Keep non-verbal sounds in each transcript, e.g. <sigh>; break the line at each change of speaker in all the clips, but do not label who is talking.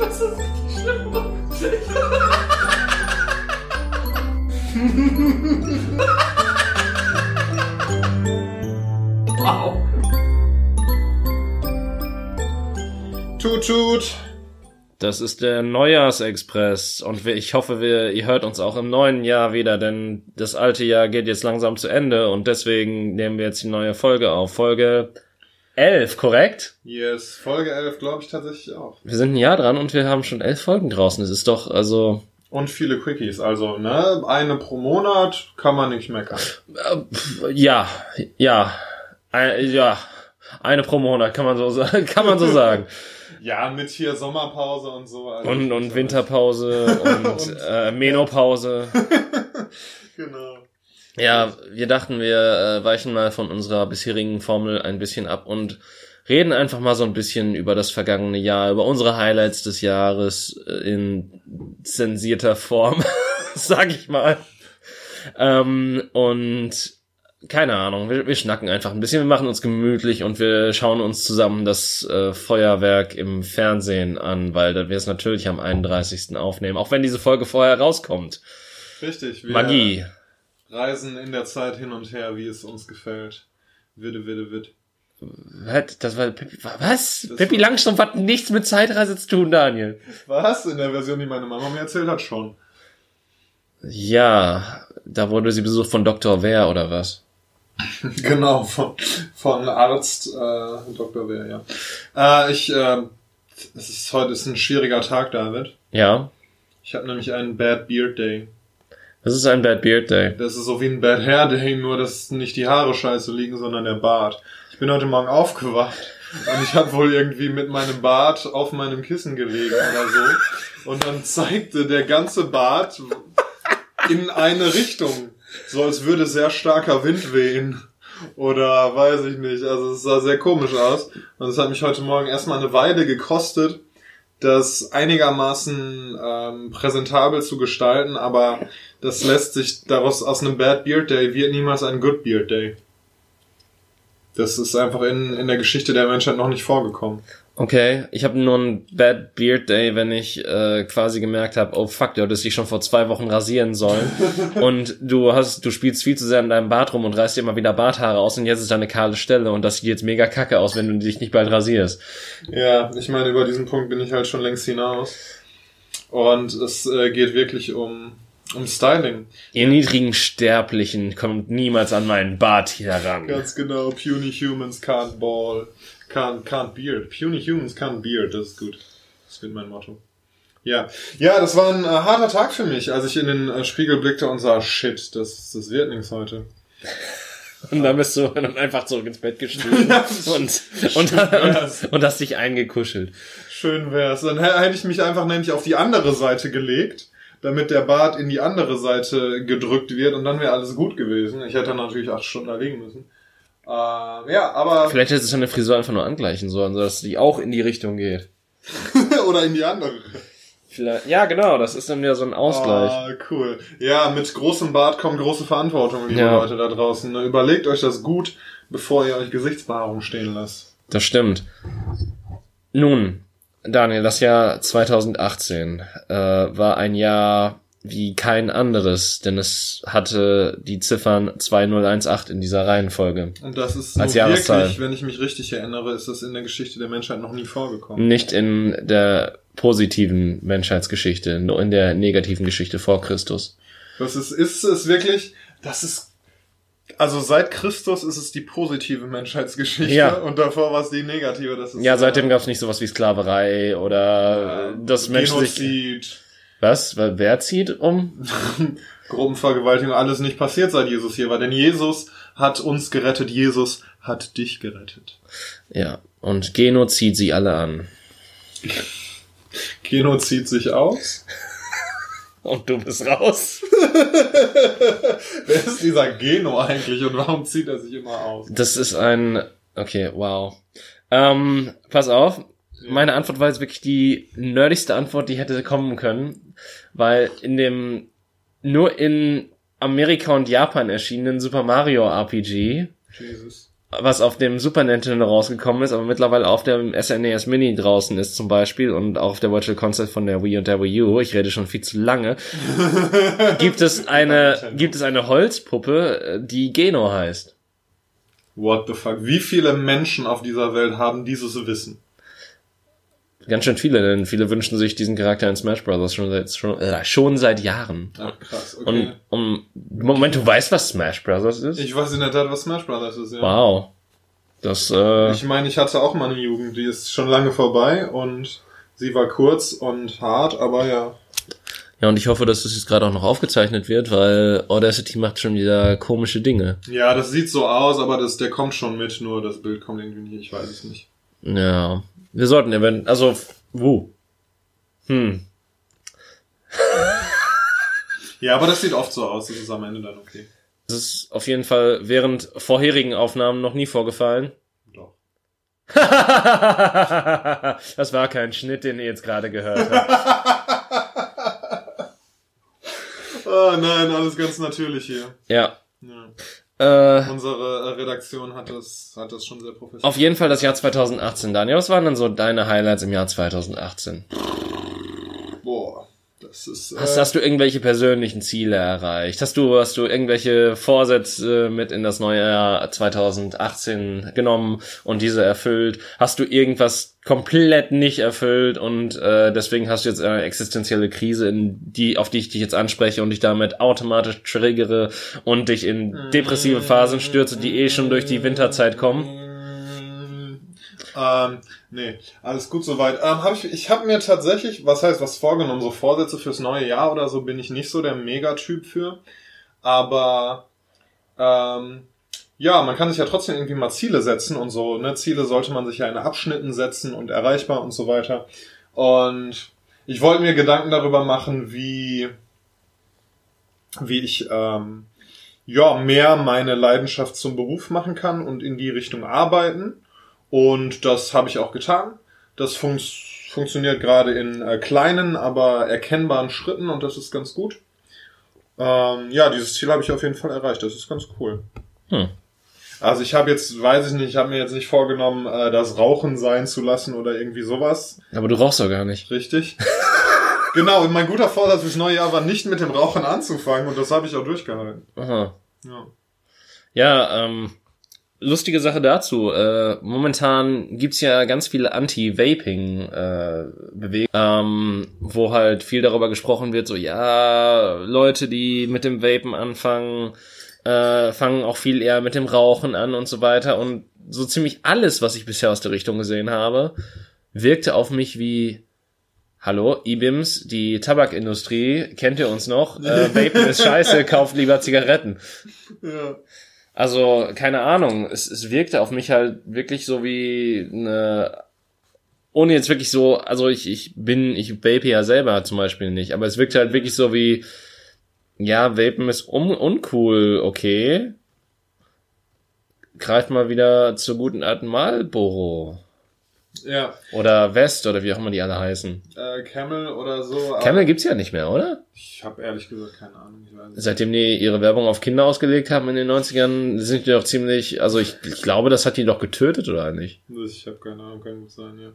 Das ist richtig schlimm. wow.
Tut, tut.
Das ist der Neujahrsexpress und ich hoffe, wir, ihr hört uns auch im neuen Jahr wieder, denn das alte Jahr geht jetzt langsam zu Ende und deswegen nehmen wir jetzt die neue Folge auf. Folge 11, korrekt?
Yes, Folge 11 glaube ich tatsächlich auch.
Wir sind ein Jahr dran und wir haben schon elf Folgen draußen. Das ist doch, also,
Und viele Quickies, also, ne, eine pro Monat kann man nicht meckern.
äh, ja, ja, ein, ja, eine pro Monat kann man so sagen, <laughs> kann man so <laughs> sagen.
Ja, mit hier Sommerpause und so. Also
Und, und Winterpause und, <laughs>
Und-
äh, Menopause.
Genau.
Ja, wir dachten, wir äh, weichen mal von unserer bisherigen Formel ein bisschen ab und reden einfach mal so ein bisschen über das vergangene Jahr, über unsere Highlights des Jahres äh, in zensierter Form, <laughs> sag ich mal. Ähm, und keine Ahnung, wir, wir schnacken einfach ein bisschen, wir machen uns gemütlich und wir schauen uns zusammen das äh, Feuerwerk im Fernsehen an, weil wir es natürlich am 31. aufnehmen, auch wenn diese Folge vorher rauskommt.
Richtig. Wir
Magie.
Reisen in der Zeit hin und her, wie es uns gefällt. Witte, witte, witte.
Was? Das war Pippi, was?
Das
Pippi Langstrumpf hat nichts mit Zeitreise zu tun, Daniel.
Was? In der Version, die meine Mama mir erzählt hat, schon.
Ja, da wurde sie besucht von Dr. Wer oder was? <laughs>
genau, von, von Arzt äh, Dr. Wehr, ja. Äh, ich, äh, es ist heute ist ein schwieriger Tag, David.
Ja.
Ich habe nämlich einen Bad Beard Day.
Das ist ein Bad Beard Day.
Das ist so wie ein Bad Hair Day, nur dass nicht die Haare scheiße liegen, sondern der Bart. Ich bin heute Morgen aufgewacht und ich habe wohl irgendwie mit meinem Bart auf meinem Kissen gelegen oder so. Und dann zeigte der ganze Bart in eine Richtung. So als würde sehr starker Wind wehen. Oder weiß ich nicht. Also es sah sehr komisch aus. Und es hat mich heute Morgen erstmal eine Weile gekostet, das einigermaßen ähm, präsentabel zu gestalten, aber das lässt sich daraus aus einem Bad Beard Day wird niemals ein Good Beard Day. Das ist einfach in, in der Geschichte der Menschheit noch nicht vorgekommen.
Okay, ich habe nur einen Bad Beard Day, wenn ich äh, quasi gemerkt habe, oh fuck, du hättest dich schon vor zwei Wochen rasieren sollen <laughs> und du hast, du spielst viel zu sehr in deinem Bart rum und reißt dir immer wieder Barthaare aus und jetzt ist da eine kahle Stelle und das sieht jetzt mega kacke aus, wenn du dich nicht bald rasierst.
Ja, ich meine, über diesen Punkt bin ich halt schon längst hinaus. Und es äh, geht wirklich um, um Styling.
Ihr niedrigen Sterblichen kommt niemals an meinen Bart hier ran.
Ganz genau, puny humans can't ball, can't, can't beard. Puny humans can't beard, das ist gut. Das wird mein Motto. Ja, ja, das war ein äh, harter Tag für mich, als ich in den äh, Spiegel blickte und sah, shit, das, das wird nichts heute. <laughs>
Und dann bist du dann einfach zurück ins Bett gestiegen <laughs> und, und,
wär's. <laughs>
und, hast dich eingekuschelt.
Schön wär's. Dann hä- hätte ich mich einfach nämlich auf die andere Seite gelegt, damit der Bart in die andere Seite gedrückt wird und dann wäre alles gut gewesen. Ich hätte natürlich acht Stunden da liegen müssen. Äh, ja, aber
Vielleicht hättest du deine Frisur einfach nur angleichen sollen, sodass die auch in die Richtung geht. <laughs>
oder in die andere.
Vielleicht, ja, genau, das ist dann wieder so ein Ausgleich.
Ah, cool. Ja, mit großem Bart kommt große Verantwortung, liebe
Ja.
Leute da draußen. Überlegt euch das gut, bevor ihr euch Gesichtsbehaarung stehen lasst.
Das stimmt. Nun, Daniel, das Jahr 2018 äh, war ein Jahr wie kein anderes, denn es hatte die Ziffern 2018 in dieser Reihenfolge.
Und das ist
Als Jahreszahl.
wirklich, wenn ich mich richtig erinnere, ist das in der Geschichte der Menschheit noch nie vorgekommen.
Nicht in der positiven Menschheitsgeschichte, nur in der negativen Geschichte vor Christus.
Das ist, ist es wirklich, das ist, also seit Christus ist es die positive Menschheitsgeschichte
Ja.
und davor war es die negative. Das ist
Ja, seitdem gab es nicht sowas wie Sklaverei oder äh, das Menschen sich... Was? Wer zieht um? <laughs>
Gruppenvergewaltigung, alles nicht passiert, seit Jesus hier war. Denn Jesus hat uns gerettet, Jesus hat dich gerettet.
Ja, und Geno zieht sie alle an. <laughs>
Geno zieht sich aus. <laughs>
Und du bist raus.
Wer ist dieser Geno eigentlich und warum zieht er sich immer aus?
Das ist ein... Okay, wow. Ähm, pass auf. Meine Antwort war jetzt wirklich die nerdigste Antwort, die hätte kommen können. Weil in dem nur in Amerika und Japan erschienenen Super Mario RPG
Jesus.
was auf dem Super Nintendo rausgekommen ist, aber mittlerweile auf dem SNES Mini draußen ist zum Beispiel und auch auf der Virtual Console von der Wii und der Wii U, ich rede schon viel zu lange, <laughs> gibt es eine, gibt es eine Holzpuppe, die Geno heißt.
What the fuck? Wie viele Menschen auf dieser Welt haben dieses Wissen?
Ganz schön viele, denn viele wünschen sich diesen Charakter in Smash Bros. schon seit, schon, äh, schon seit Jahren.
Ach, krass, okay.
Und, um, Moment, du weißt, was Smash Bros. ist?
ich weiß in der Tat, was Smash Brothers ist, ja.
Wow. Das, äh,
Ich meine, ich hatte auch mal eine Jugend, die ist schon lange vorbei und sie war kurz und hart, aber ja.
ja, und ich hoffe, dass das jetzt gerade auch noch aufgezeichnet wird, weil Audacity macht schon wieder komische Dinge.
Ja, das sieht so aus, aber das, der kommt schon mit, nur das Bild kommt irgendwie nicht, ich weiß es nicht.
Ja. Wir sollten event, also, wo? Hm. <laughs>
Ja, aber das sieht oft so aus, das ist am Ende dann okay.
Das ist auf jeden Fall während vorherigen Aufnahmen noch nie vorgefallen.
Doch. <laughs>
das war kein Schnitt, den ihr jetzt gerade gehört habt.
Oh <laughs> nein, alles ganz natürlich hier.
Ja.
Ja.
Äh,
Unsere äh, Redaktion hat das, hat das schon sehr professionell.
auf jeden Fall das Jahr 2018. Daniel, was waren denn so deine Highlights im Jahr 2018?
Ist. Äh,
Hast, hast du irgendwelche persönlichen Ziele erreicht? Hast du, hast du irgendwelche Vorsätze mit in das neue Jahr 2018 genommen und diese erfüllt? Hast du irgendwas komplett nicht erfüllt und äh, deswegen hast du jetzt eine existenzielle Krise, in die, auf die ich dich jetzt anspreche und dich damit automatisch triggere und dich in depressive Phasen stürze, die eh schon durch die Winterzeit kommen?
Ähm, nee, alles gut soweit. Ähm, hab ich ich habe mir tatsächlich, was heißt was vorgenommen, so Vorsätze fürs neue Jahr oder so bin ich nicht so der Megatyp für. Aber ähm, ja, man kann sich ja trotzdem irgendwie mal Ziele setzen und so. Ne? Ziele sollte man sich ja in Abschnitten setzen und erreichbar und so weiter. Und ich wollte mir Gedanken darüber machen, wie wie ich ähm, ja mehr meine Leidenschaft zum Beruf machen kann und in die Richtung arbeiten. Und das habe ich auch getan. Das fun funktioniert gerade in äh, kleinen, aber erkennbaren Schritten und das ist ganz gut. Ähm, ja, dieses Ziel habe ich auf jeden Fall erreicht. Das ist ganz cool.
Hm.
Also ich habe jetzt, weiß ich nicht, ich habe mir jetzt nicht vorgenommen, äh, das Rauchen sein zu lassen oder irgendwie sowas.
Aber du rauchst doch gar nicht.
Richtig. <laughs> genau, und mein guter Vorsatz fürs neue Jahr war nicht mit dem Rauchen anzufangen und das habe ich auch durchgehalten.
Aha.
Ja.
Ja, ähm, lustige Sache dazu. Äh, momentan gibt's ja ganz viele Anti-Vaping-Bewegungen, ähm, wo halt viel darüber gesprochen wird, so ja, Leute, die mit dem Vapen anfangen, äh, fangen auch viel eher mit dem Rauchen an und so weiter. Und so ziemlich alles, was ich bisher aus der Richtung gesehen habe, wirkte auf mich wie Hallo, IBIMS, die Tabakindustrie, kennt ihr uns noch? Äh, Vapen ist <laughs> scheiße, kauft lieber Zigaretten.
ja.
Also, keine Ahnung, es, es wirkte auf mich halt wirklich so wie eine, ohne jetzt wirklich so, also ich, ich bin, ich vape ja selber zum Beispiel nicht, aber es wirkte halt wirklich so wie, ja, Vapen ist un uncool, okay. Greift mal wieder zur guten alten Marlboro.
Ja,
Oder West oder wie auch immer die alle heißen.
äh, Camel oder so.
Camel gibt's ja nicht mehr, oder?
Ich habe ehrlich gesagt keine Ahnung. Ich weiß nicht.
Seitdem die ihre Werbung auf Kinder ausgelegt haben in den 90ern, sind die doch ziemlich, also ich, ich glaube, das hat die doch getötet, oder nicht?
Ich habe keine Ahnung, kann gut sein, ja.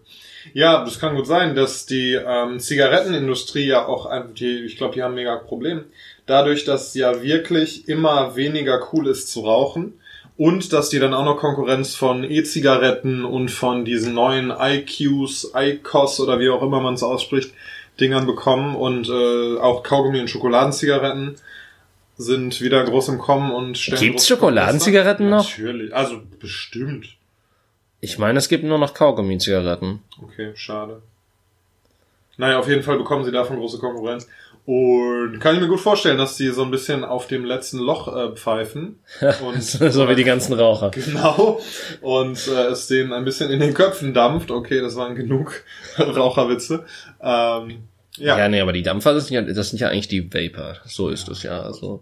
Ja, das kann gut sein, dass die ähm, Zigarettenindustrie ja auch, ein- die, ich glaube, die haben mega Problem. Dadurch, dass ja wirklich immer weniger cool ist zu rauchen und dass die dann auch noch Konkurrenz von E-Zigaretten und von diesen neuen IQs, ICOS oder wie auch immer man es ausspricht, Dingern bekommen und äh, auch Kaugummi und Schokoladenzigaretten sind wieder groß im Kommen und stellen
Gibt's Schokoladenzigaretten noch?
Natürlich, also bestimmt.
Ich meine, es gibt nur noch Kaugummi-Zigaretten.
Okay, schade. Naja, auf jeden Fall bekommen sie davon große Konkurrenz. Und kann ich mir gut vorstellen, dass die so ein bisschen auf dem letzten Loch äh, pfeifen. <laughs> Und,
so wie die ganzen Raucher.
Genau. Und äh, es denen ein bisschen in den Köpfen dampft. Okay, das waren genug <laughs> Raucherwitze. Ähm,
Ja.
ja.
nee, aber die Dampfer, das sind ja, das sind ja eigentlich die Vapor. So ist es ja. Also.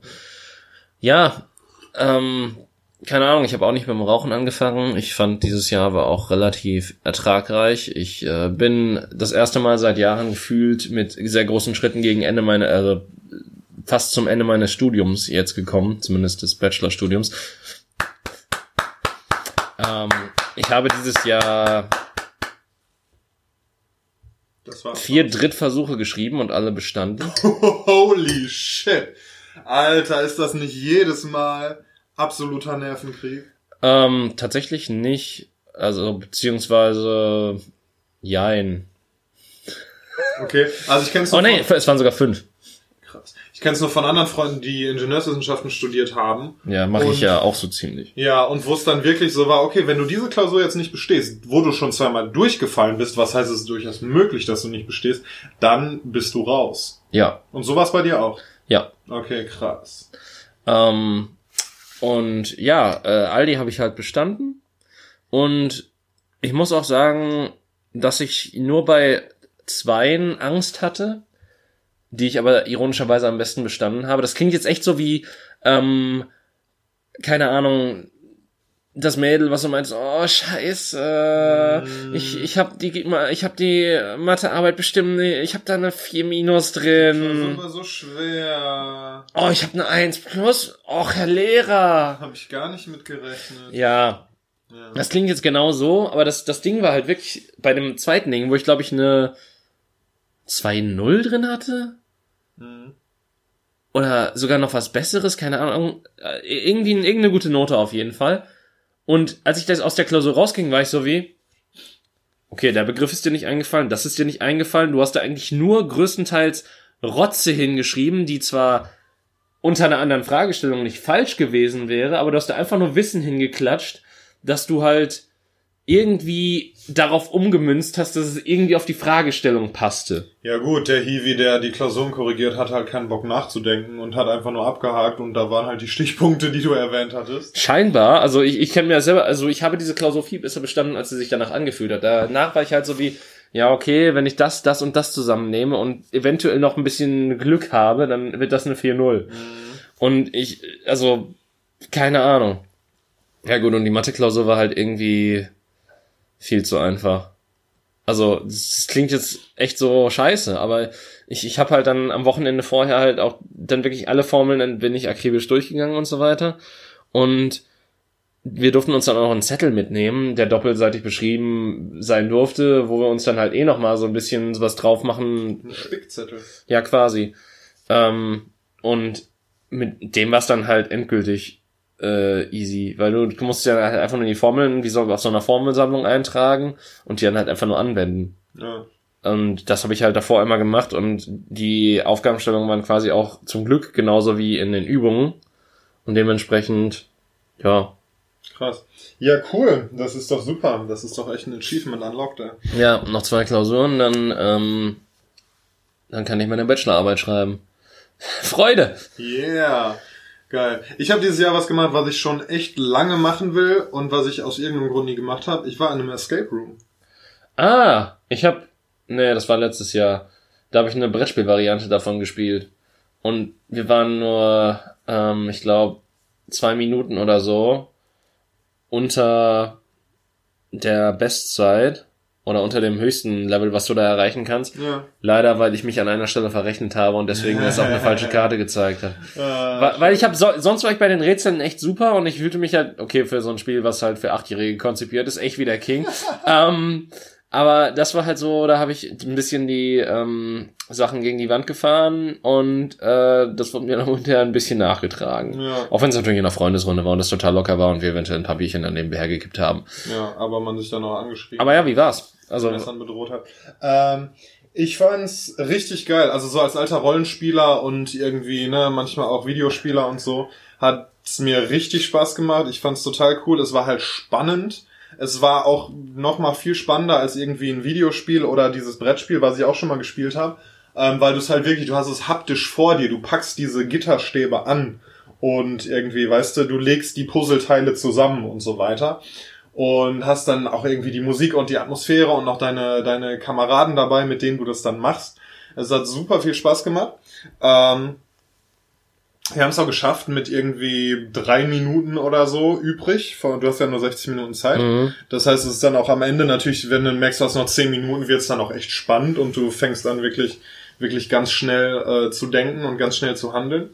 Ja, ähm, keine Ahnung, ich habe auch nicht mit dem Rauchen angefangen. Ich fand, dieses Jahr war auch relativ ertragreich. Ich äh, bin das erste Mal seit Jahren gefühlt mit sehr großen Schritten gegen Ende meiner, also fast zum Ende meines Studiums jetzt gekommen, zumindest des Bachelorstudiums. Ähm, ich habe dieses Jahr vier Drittversuche geschrieben und alle bestanden. <laughs>
Holy shit. Alter, ist das nicht jedes Mal absoluter Nervenkrieg?
Ähm, tatsächlich nicht. Also, beziehungsweise, jein.
Okay, also ich kenn's
Oh
nur
nee,
von,
es waren sogar fünf.
krass. Ich kenn's nur von anderen Freunden, die Ingenieurswissenschaften studiert haben.
Ja, mache ich ja auch so ziemlich.
Ja, und wo es dann wirklich so war, okay, wenn du diese Klausur jetzt nicht bestehst, wo du schon zweimal durchgefallen bist, was heißt es durchaus möglich, dass du nicht bestehst, dann bist du raus.
Ja,
Und so war's bei dir auch.
ja.
Okay, krass.
Ähm, und ja, äh, Aldi habe ich halt bestanden. Und ich muss auch sagen, dass ich nur bei zweien Angst hatte, die ich aber ironischerweise am besten bestanden habe. Das klingt jetzt echt so wie, ähm, keine Ahnung, das Mädel, was du meinst, oh scheiße,
Mm.
ich, ich hab die, ich hab die Mathearbeit bestimmt, ich hab da eine 4 Minus drin.
Das war so schwer.
Oh, ich habe eine 1 plus. Och, Herr Lehrer.
Habe ich gar nicht mit gerechnet.
Ja,
Ja.
das klingt jetzt genau so, aber das, das Ding war halt wirklich bei dem zweiten Ding, wo ich glaube ich eine 2-0 drin hatte.
Mhm.
Oder sogar noch was Besseres, keine Ahnung. Äh, Irgendwie irgendeine gute Note auf jeden Fall. Und als ich das aus der Klausur rausging, war ich so wie, okay, der Begriff ist dir nicht eingefallen, das ist dir nicht eingefallen, du hast da eigentlich nur größtenteils Rotze hingeschrieben, die zwar unter einer anderen Fragestellung nicht falsch gewesen wäre, aber du hast da einfach nur Wissen hingeklatscht, dass du halt irgendwie darauf umgemünzt hast, dass es irgendwie auf die Fragestellung passte.
Ja gut, der Hiwi, der die Klausuren korrigiert, hat halt keinen Bock nachzudenken und hat einfach nur abgehakt und da waren halt die Stichpunkte, die du erwähnt hattest.
Scheinbar, also ich, ich kenne mir ja selber, also ich habe diese Klausur viel besser bestanden, als sie sich danach angefühlt hat. Danach war ich halt so wie, ja, okay, wenn ich das, das und das zusammennehme und eventuell noch ein bisschen Glück habe, dann wird das eine 4-0. Und ich, also, keine Ahnung. Ja gut, und die Mathe-Klausur war halt irgendwie viel zu einfach. Also, das klingt jetzt echt so scheiße, aber ich, ich habe halt dann am Wochenende vorher halt auch dann wirklich alle Formeln, dann bin ich akribisch durchgegangen und so weiter. Und wir durften uns dann auch einen Zettel mitnehmen, der doppelseitig beschrieben sein durfte, wo wir uns dann halt eh noch mal so ein bisschen was drauf machen,
Ein Spickzettel.
ja, quasi. Ähm, und mit dem war es dann halt endgültig äh, easy, weil du, du musst ja halt einfach nur die Formeln wie so auf so einer Formelsammlung eintragen und die dann halt einfach nur anwenden.
Ja.
Und das habe ich halt davor immer gemacht und die Aufgabenstellungen waren quasi auch zum Glück genauso wie in den Übungen. Und dementsprechend, ja,
Krass. Ja, cool. Das ist doch super. Das ist doch echt ein Achievement unlocked, ey.
ja, noch zwei Klausuren, dann, ähm, dann kann ich meine Bachelorarbeit schreiben. <laughs> Freude!
Yeah. Geil. Ich habe dieses Jahr was gemacht, was ich schon echt lange machen will und was ich aus irgendeinem Grund nie gemacht habe. Ich war in einem Escape Room.
Ah, ich hab, nee, das war letztes Jahr. Da habe ich eine Brettspielvariante davon gespielt. Und wir waren nur, ähm, ich glaube, zwei Minuten oder so unter der Bestzeit oder unter dem höchsten Level, was du da erreichen kannst.
Ja.
Leider, weil ich mich an einer Stelle verrechnet habe und deswegen es auch eine <laughs> falsche Karte gezeigt hat. <laughs>
Äh,
Weil, ich habe so, sonst war ich bei den Rätseln echt super und ich fühlte mich halt okay für so ein Spiel, was halt für Achtjährige konzipiert ist, echt wie der King. <laughs> ähm, aber das war halt so, da habe ich ein bisschen die ähm, Sachen gegen die Wand gefahren und äh, das wurde mir dann hinterher ein bisschen nachgetragen.
Ja.
Auch wenn es natürlich in einer Freundesrunde war und es total locker war und wir eventuell ein paar Bierchen dann nebenher gekippt haben.
ja, aber man sich dann auch angeschrieben
Aber ja, wie war's? Also
dann bedroht hat. Ähm, ich fand's richtig geil. Also so als alter Rollenspieler und irgendwie, ne, manchmal auch Videospieler und so, hat's mir richtig Spaß gemacht. Ich fand's total cool. Es war halt spannend. Es war auch noch mal viel spannender als irgendwie ein Videospiel oder dieses Brettspiel, was ich auch schon mal gespielt habe. Ähm, weil du es halt wirklich, du hast es haptisch vor dir, du packst diese Gitterstäbe an und irgendwie, weißt du, du legst die Puzzleteile zusammen und so weiter und hast dann auch irgendwie die Musik und die Atmosphäre und noch deine, deine Kameraden dabei, mit denen du das dann machst. Es hat super viel Spaß gemacht. Ähm, wir haben es auch geschafft mit irgendwie drei Minuten oder so übrig. Du hast ja nur 60 Minuten Zeit.
Mhm.
Das heißt, es ist dann auch am Ende natürlich, wenn du merkst, du hast noch 10 Minuten, wird es dann auch echt spannend und du fängst an wirklich, wirklich ganz schnell äh, zu denken und ganz schnell zu handeln.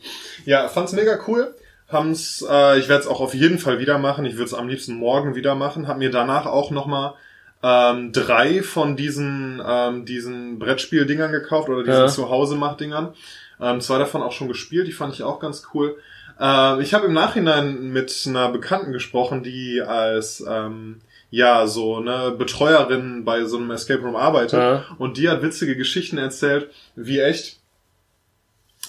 Ja, fand's mega cool. Haben's, äh, ich werde es auch auf jeden Fall wieder machen. Ich würde es am liebsten morgen wieder machen. Hab mir danach auch nochmal ähm, drei von diesen, ähm, diesen Brettspiel-Dingern gekauft oder diesen
Ja.
Zuhause-Mach-Dingern. Ähm, zwei davon auch schon gespielt, die fand ich auch ganz cool. Äh, ich habe im Nachhinein mit einer Bekannten gesprochen, die als ähm, ja so eine Betreuerin bei so einem Escape Room arbeitet
Ja.
und die hat witzige Geschichten erzählt, wie echt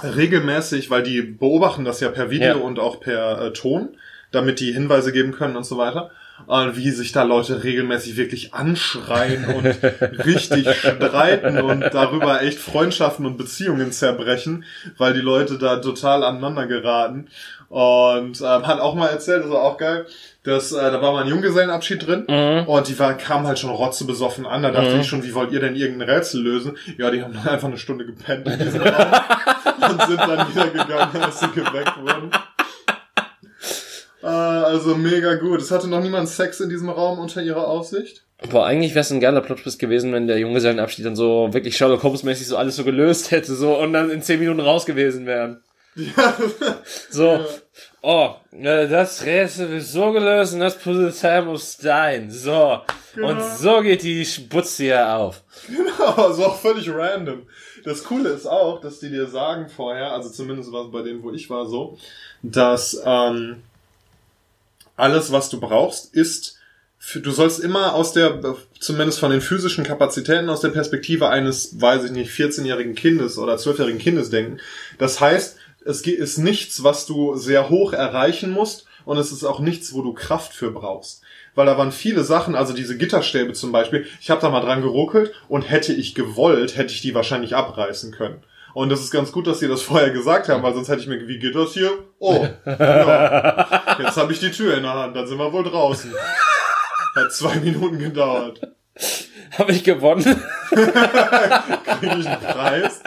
regelmäßig, weil die beobachten das ja per Video
Ja.
und auch per äh, Ton, damit die Hinweise geben können und so weiter. Und wie sich da Leute regelmäßig wirklich anschreien und <laughs> richtig streiten und darüber echt Freundschaften und Beziehungen zerbrechen, weil die Leute da total aneinander geraten. Und ähm, hat auch mal erzählt, das war auch geil, dass äh, da war mal ein Junggesellenabschied drin
Mhm.
und die waren, kamen halt schon rotzebesoffen an. Da dachte ich schon, wie wollt ihr denn irgendein Rätsel lösen? Ja, die haben dann einfach eine Stunde gepennt in diesem <laughs> Raum und sind dann wieder gegangen, als sie geweckt wurden. Äh, also mega gut. Es hatte noch niemand Sex in diesem Raum unter ihrer Aufsicht.
Boah, eigentlich wäre es ein geiler Plottwist gewesen, wenn der Junggesellenabschied dann so wirklich Sherlock Holmes-mäßig so alles so gelöst hätte, so und dann in zehn Minuten raus gewesen wären. <laughs>
Ja,
So, oh, äh, das Rätsel ist so gelöst und das Puzzleteil muss dahin. So, und so geht die Sputze hier auf.
aber <laughs> so auch völlig random. Das Coole ist auch, dass die dir sagen vorher, also zumindest war es bei denen, wo ich war, so, dass ähm, alles, was du brauchst, ist, für, du sollst immer aus der, zumindest von den physischen Kapazitäten, aus der Perspektive eines, weiß ich nicht, 14-jährigen Kindes oder 12-jährigen Kindes denken. Das heißt, es ist nichts, was du sehr hoch erreichen musst und es ist auch nichts, wo du Kraft für brauchst. Weil da waren viele Sachen, also diese Gitterstäbe zum Beispiel, ich habe da mal dran geruckelt und hätte ich gewollt, hätte ich die wahrscheinlich abreißen können. Und das ist ganz gut, dass sie das <laughs> vorher gesagt haben, weil sonst hätte ich mir, wie geht das hier? Oh, ja. <laughs> jetzt habe ich die Tür in der Hand, dann sind wir wohl draußen. Hat zwei Minuten gedauert. <laughs>
Habe ich gewonnen?
Krieg ich einen Preis?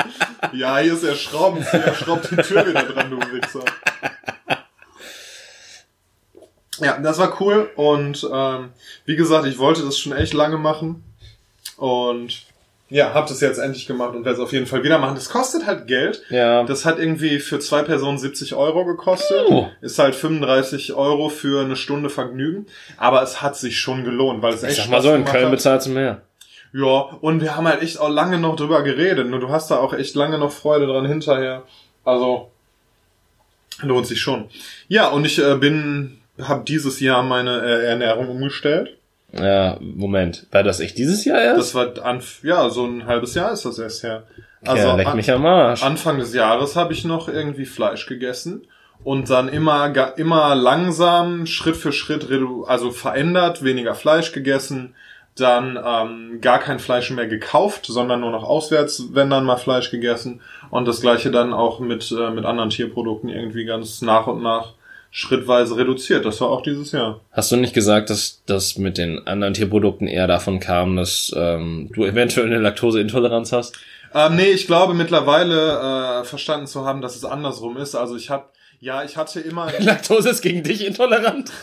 Ja, hier ist der Schraubenzieher, schraubt die Tür wieder dran, du Wichser. Ja, das war cool und ähm, wie gesagt, ich wollte das schon echt lange machen und ja, hab das jetzt endlich gemacht und werde es auf jeden Fall wieder machen. Das kostet halt Geld.
Ja.
Das hat irgendwie für zwei Personen 70 Euro gekostet.
Oh.
Ist halt 35 Euro für eine Stunde Vergnügen. Aber es hat sich schon gelohnt, weil es echt
ich sag mal
Spaß
so, in Köln
hat.
bezahlst du mehr.
Ja, und wir haben halt echt auch lange noch drüber geredet. Nur du hast da auch echt lange noch Freude dran hinterher. Also lohnt sich schon. Ja, und ich äh, bin, habe dieses Jahr meine äh, Ernährung umgestellt.
Ja, Moment. War das echt dieses Jahr erst?
Das war an, ja so ein halbes Jahr ist das erst her. Also
ja, leck mich am Arsch.
Anfang des Jahres habe ich noch irgendwie Fleisch gegessen und dann immer immer langsam Schritt für Schritt also verändert, weniger Fleisch gegessen, dann ähm, gar kein Fleisch mehr gekauft, sondern nur noch auswärts, wenn dann mal Fleisch gegessen und das gleiche dann auch mit äh, mit anderen Tierprodukten irgendwie ganz nach und nach schrittweise reduziert. Das war auch dieses Jahr.
Hast du nicht gesagt, dass das mit den anderen Tierprodukten eher davon kam, dass ähm, du eventuell eine Laktoseintoleranz hast?
Ähm, nee, ich glaube mittlerweile äh, verstanden zu haben, dass es andersrum ist. Also ich habe ja, ich hatte immer <laughs>
Laktose ist gegen dich intolerant? <laughs>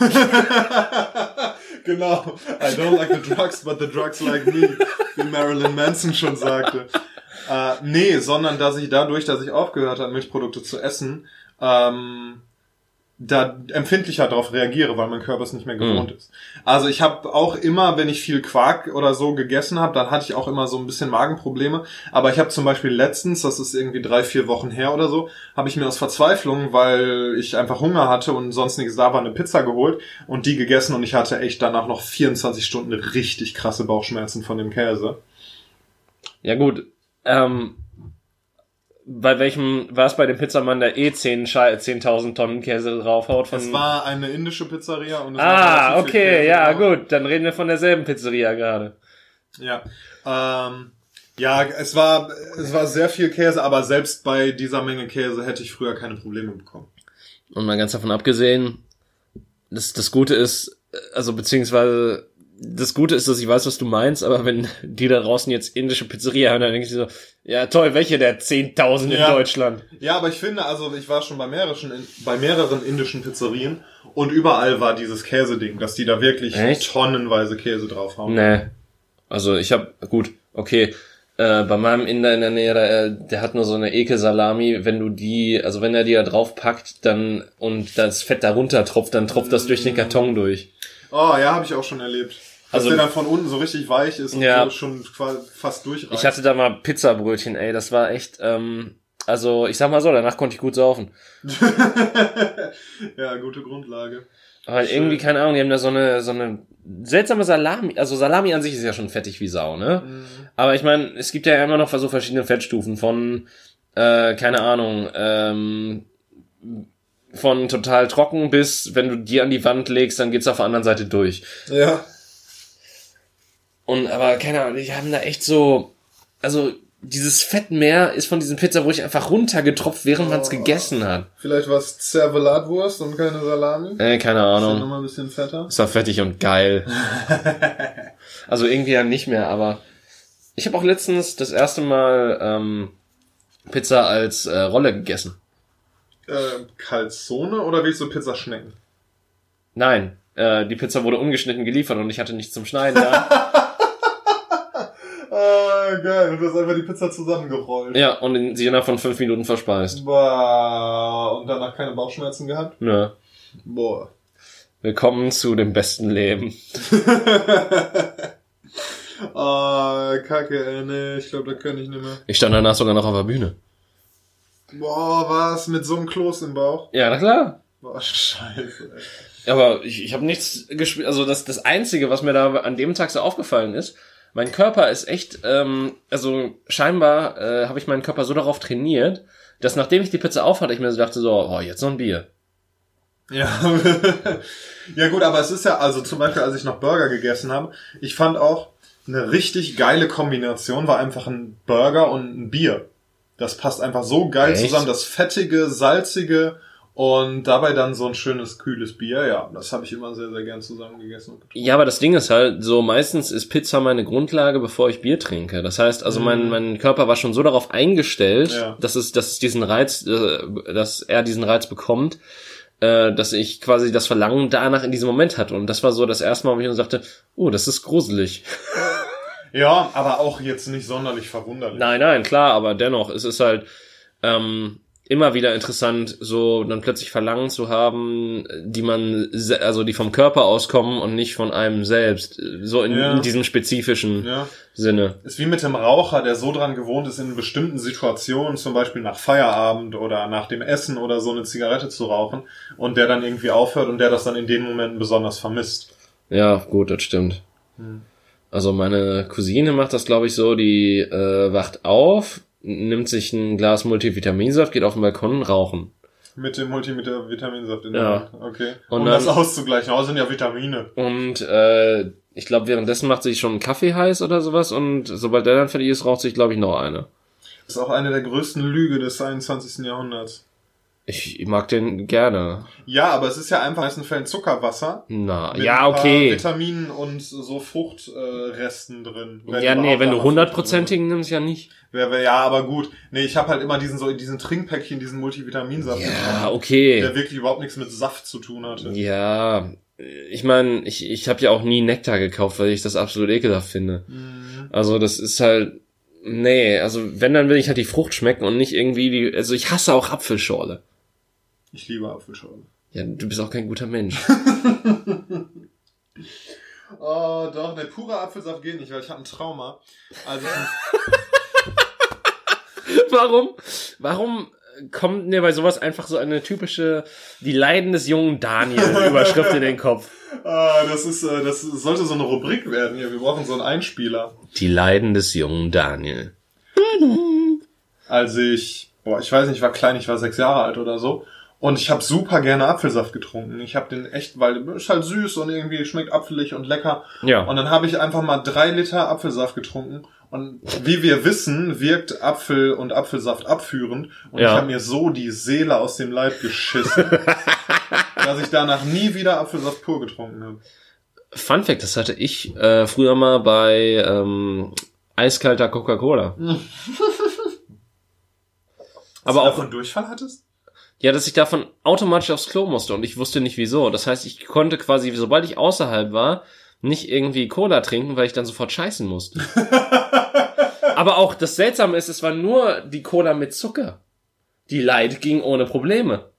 genau. I don't like the drugs, but the drugs like me, wie Marilyn Manson schon sagte. Äh, nee, sondern dass ich dadurch, dass ich aufgehört habe, Milchprodukte zu essen, ähm, da empfindlicher darauf reagiere, weil mein Körper es nicht mehr gewohnt ist. Also ich habe auch immer, wenn ich viel Quark oder so gegessen habe, dann hatte ich auch immer so ein bisschen Magenprobleme. Aber ich habe zum Beispiel letztens, das ist irgendwie drei, vier Wochen her oder so, habe ich mir aus Verzweiflung, weil ich einfach Hunger hatte und sonst nichts da war, eine Pizza geholt und die gegessen und ich hatte echt danach noch 24 Stunden richtig krasse Bauchschmerzen von dem Käse.
Ja gut, ähm, bei welchem, war es bei dem Pizzamann, der eh 10 Schei- 10.000 Tonnen Käse draufhaut? Von,
Es war eine indische Pizzeria und es war
ah, okay,
Käse
ja
drauf.
gut, dann reden wir von derselben Pizzeria gerade.
Ja. Ähm, ja, es war, es war sehr viel Käse, aber selbst bei dieser Menge Käse hätte ich früher keine Probleme bekommen.
Und mal ganz davon abgesehen, das, das Gute ist, also beziehungsweise das Gute ist, dass ich weiß, was du meinst, aber wenn die da draußen jetzt indische Pizzeria hören, dann denke ich so, ja toll, welche der 10.000 in
Ja.
Deutschland?
Ja, aber ich finde, also ich war schon bei mehreren, bei mehreren indischen Pizzerien und überall war dieses Käseding, dass die da wirklich
Echt?
tonnenweise Käse draufhauen.
Nee. Also ich habe gut, okay. Äh, bei meinem Inder in der Nähe, der, äh, der hat nur so eine Ekel-Salami. Wenn du die, also wenn er die da drauf packt, dann und das Fett da runter tropft, dann tropft das durch den Karton durch.
Oh, ja, habe ich auch schon erlebt. Dass
Also-
der dann von unten so richtig weich ist und
Ja.
so schon fast durchreißt.
Ich hatte da mal Pizzabrötchen, ey, das war echt, ähm, also ich sag mal so, danach konnte ich gut saufen. <laughs>
ja, gute Grundlage.
Aber
Schön.
irgendwie, keine Ahnung, die haben da so eine, so eine seltsame Salami, also Salami an sich ist ja schon fettig wie Sau, ne?
Mhm.
Aber ich meine, es gibt ja immer noch so verschiedene Fettstufen von, äh, keine Ahnung, ähm, von total trocken bis, wenn du die an die Wand legst, dann geht's auf der anderen Seite durch.
Ja.
Und aber keine Ahnung, die haben da echt so, also dieses Fettmeer ist von diesem Pizzabrötchen einfach runtergetropft, während man's
Oh.
gegessen hat.
Vielleicht was Zervelatwurst und keine Salami.
Äh, keine
Ist ja
Ahnung.
nochmal ein bisschen fetter.
Ist doch fettig und geil. <laughs> also irgendwie ja nicht mehr, aber ich habe auch letztens das erste Mal ähm, Pizza als äh, Rolle gegessen.
Äh, Calzone oder willst du Pizza schnecken?
Nein, äh, die Pizza wurde ungeschnitten geliefert und ich hatte nichts zum Schneiden da. <laughs>
Ah, geil. Du hast einfach die Pizza zusammengerollt.
ja, und in- sie innerhalb von fünf Minuten verspeist.
Boah. Und danach keine Bauchschmerzen gehabt?
Nö.
Boah.
Willkommen zu dem besten Leben. <laughs>
Ah, kacke, ey, nee, ich glaube, da kann ich nicht mehr.
Ich stand danach sogar noch auf der Bühne.
Boah, was? Mit so einem Kloß im Bauch?
Ja, na klar.
Boah, <laughs> scheiße, ey.
Aber ich, ich habe nichts gespielt. Also das, das Einzige, was mir da an dem Tag so aufgefallen ist, mein Körper ist echt, ähm, also scheinbar äh, habe ich meinen Körper so darauf trainiert, dass nachdem ich die Pizza aufhatte, ich mir so dachte so, oh, jetzt noch ein Bier.
Ja. <laughs> ja gut, aber es ist ja, also zum Beispiel, als ich noch Burger gegessen habe, ich fand auch eine richtig geile Kombination war einfach ein Burger und ein Bier. Das passt einfach so geil
Echt?
zusammen, das fettige, salzige und dabei dann so ein schönes kühles Bier. Ja, das habe ich immer sehr, sehr gern zusammen gegessen. und getrunken.
Ja, aber das Ding ist halt, so meistens ist Pizza meine Grundlage, bevor ich Bier trinke. Das heißt, also mein, mein Körper war schon so darauf eingestellt,
Ja.
dass es, dass es diesen Reiz, äh, dass er diesen Reiz bekommt, äh, dass ich quasi das Verlangen danach in diesem Moment hatte. Und das war so das erste Mal, wo ich mir sagte, oh, das ist gruselig. <laughs>
Ja, aber auch jetzt nicht sonderlich verwunderlich.
Nein, nein, klar, aber dennoch, es ist halt ähm, immer wieder interessant, so dann plötzlich Verlangen zu haben, die man, also die vom Körper auskommen und nicht von einem selbst, so in,
Ja.
in diesem spezifischen
Ja.
Sinne.
Ist wie mit dem Raucher, der so dran gewohnt ist, in bestimmten Situationen, zum Beispiel nach Feierabend oder nach dem Essen oder so eine Zigarette zu rauchen und der dann irgendwie aufhört und der das dann in den Momenten besonders vermisst.
Ja, gut, das stimmt.
Hm.
Also meine Cousine macht das, glaube ich, so, die äh, wacht auf, nimmt sich ein Glas Multivitaminsaft, geht auf den Balkon rauchen.
Mit dem Multivitaminsaft in
Ja.
der Hand. Okay.
Und
um
dann-
das auszugleichen. Aber sind ja Vitamine.
Und äh, ich glaube, währenddessen macht sich schon einen Kaffee heiß oder sowas und sobald der dann fertig ist, raucht sich, glaube ich, noch eine.
Das ist auch eine der größten Lüge des 21. Jahrhunderts.
Ich mag den gerne.
Ja, aber es ist ja einfach in Fällen Zuckerwasser.
Na, ja, okay.
Vitaminen und so Fruchtresten äh, drin.
Ja, nee, wenn du hundertprozentigen nimmst, ja nicht.
Wär, ja, aber gut. Nee, ich habe halt immer diesen so in diesen Trinkpäckchen, diesen Multivitaminsaft
Ja, okay.
der wirklich überhaupt nichts mit Saft zu tun hatte.
Ja, ich meine, ich, ich habe ja auch nie Nektar gekauft, weil ich das absolut ekelhaft finde.
Mhm.
Also das ist halt, nee, also wenn, dann will ich halt die Frucht schmecken und nicht irgendwie die, also ich hasse auch Apfelschorle.
Ich liebe Apfelschorle.
Ja, du bist auch kein guter Mensch. <laughs>
Oh, doch, der pure Apfelsaft geht nicht, weil ich habe ein Trauma. Also <laughs>
Warum? Warum kommt mir bei sowas einfach so eine typische Die Leiden des jungen Daniel Überschrift in den Kopf? <laughs>
Ah, das ist, äh, das sollte so eine Rubrik werden hier. Wir brauchen so einen Einspieler.
Die Leiden des jungen Daniel.
Als ich, boah, ich weiß nicht, ich war klein, ich war sechs Jahre alt oder so. Und ich habe super gerne Apfelsaft getrunken. Ich habe den echt, weil ist halt süß und irgendwie schmeckt apfelig und lecker.
Ja.
Und dann habe ich einfach mal drei Liter Apfelsaft getrunken. Und wie wir wissen, wirkt Apfel und Apfelsaft abführend. Und
Ja.
ich habe mir so die Seele aus dem Leib geschissen, <laughs> dass ich danach nie wieder Apfelsaft pur getrunken habe.
Fun Fact, das hatte ich äh, früher mal bei ähm, eiskalter Coca-Cola. <laughs> Aber auch,
einen Durchfall hattest?
Ja, dass ich davon automatisch aufs Klo musste und ich wusste nicht wieso. Das heißt, ich konnte quasi, sobald ich außerhalb war, nicht irgendwie Cola trinken, weil ich dann sofort scheißen musste. <laughs> aber auch das Seltsame ist, es war nur die Cola mit Zucker. Die Light ging ohne Probleme.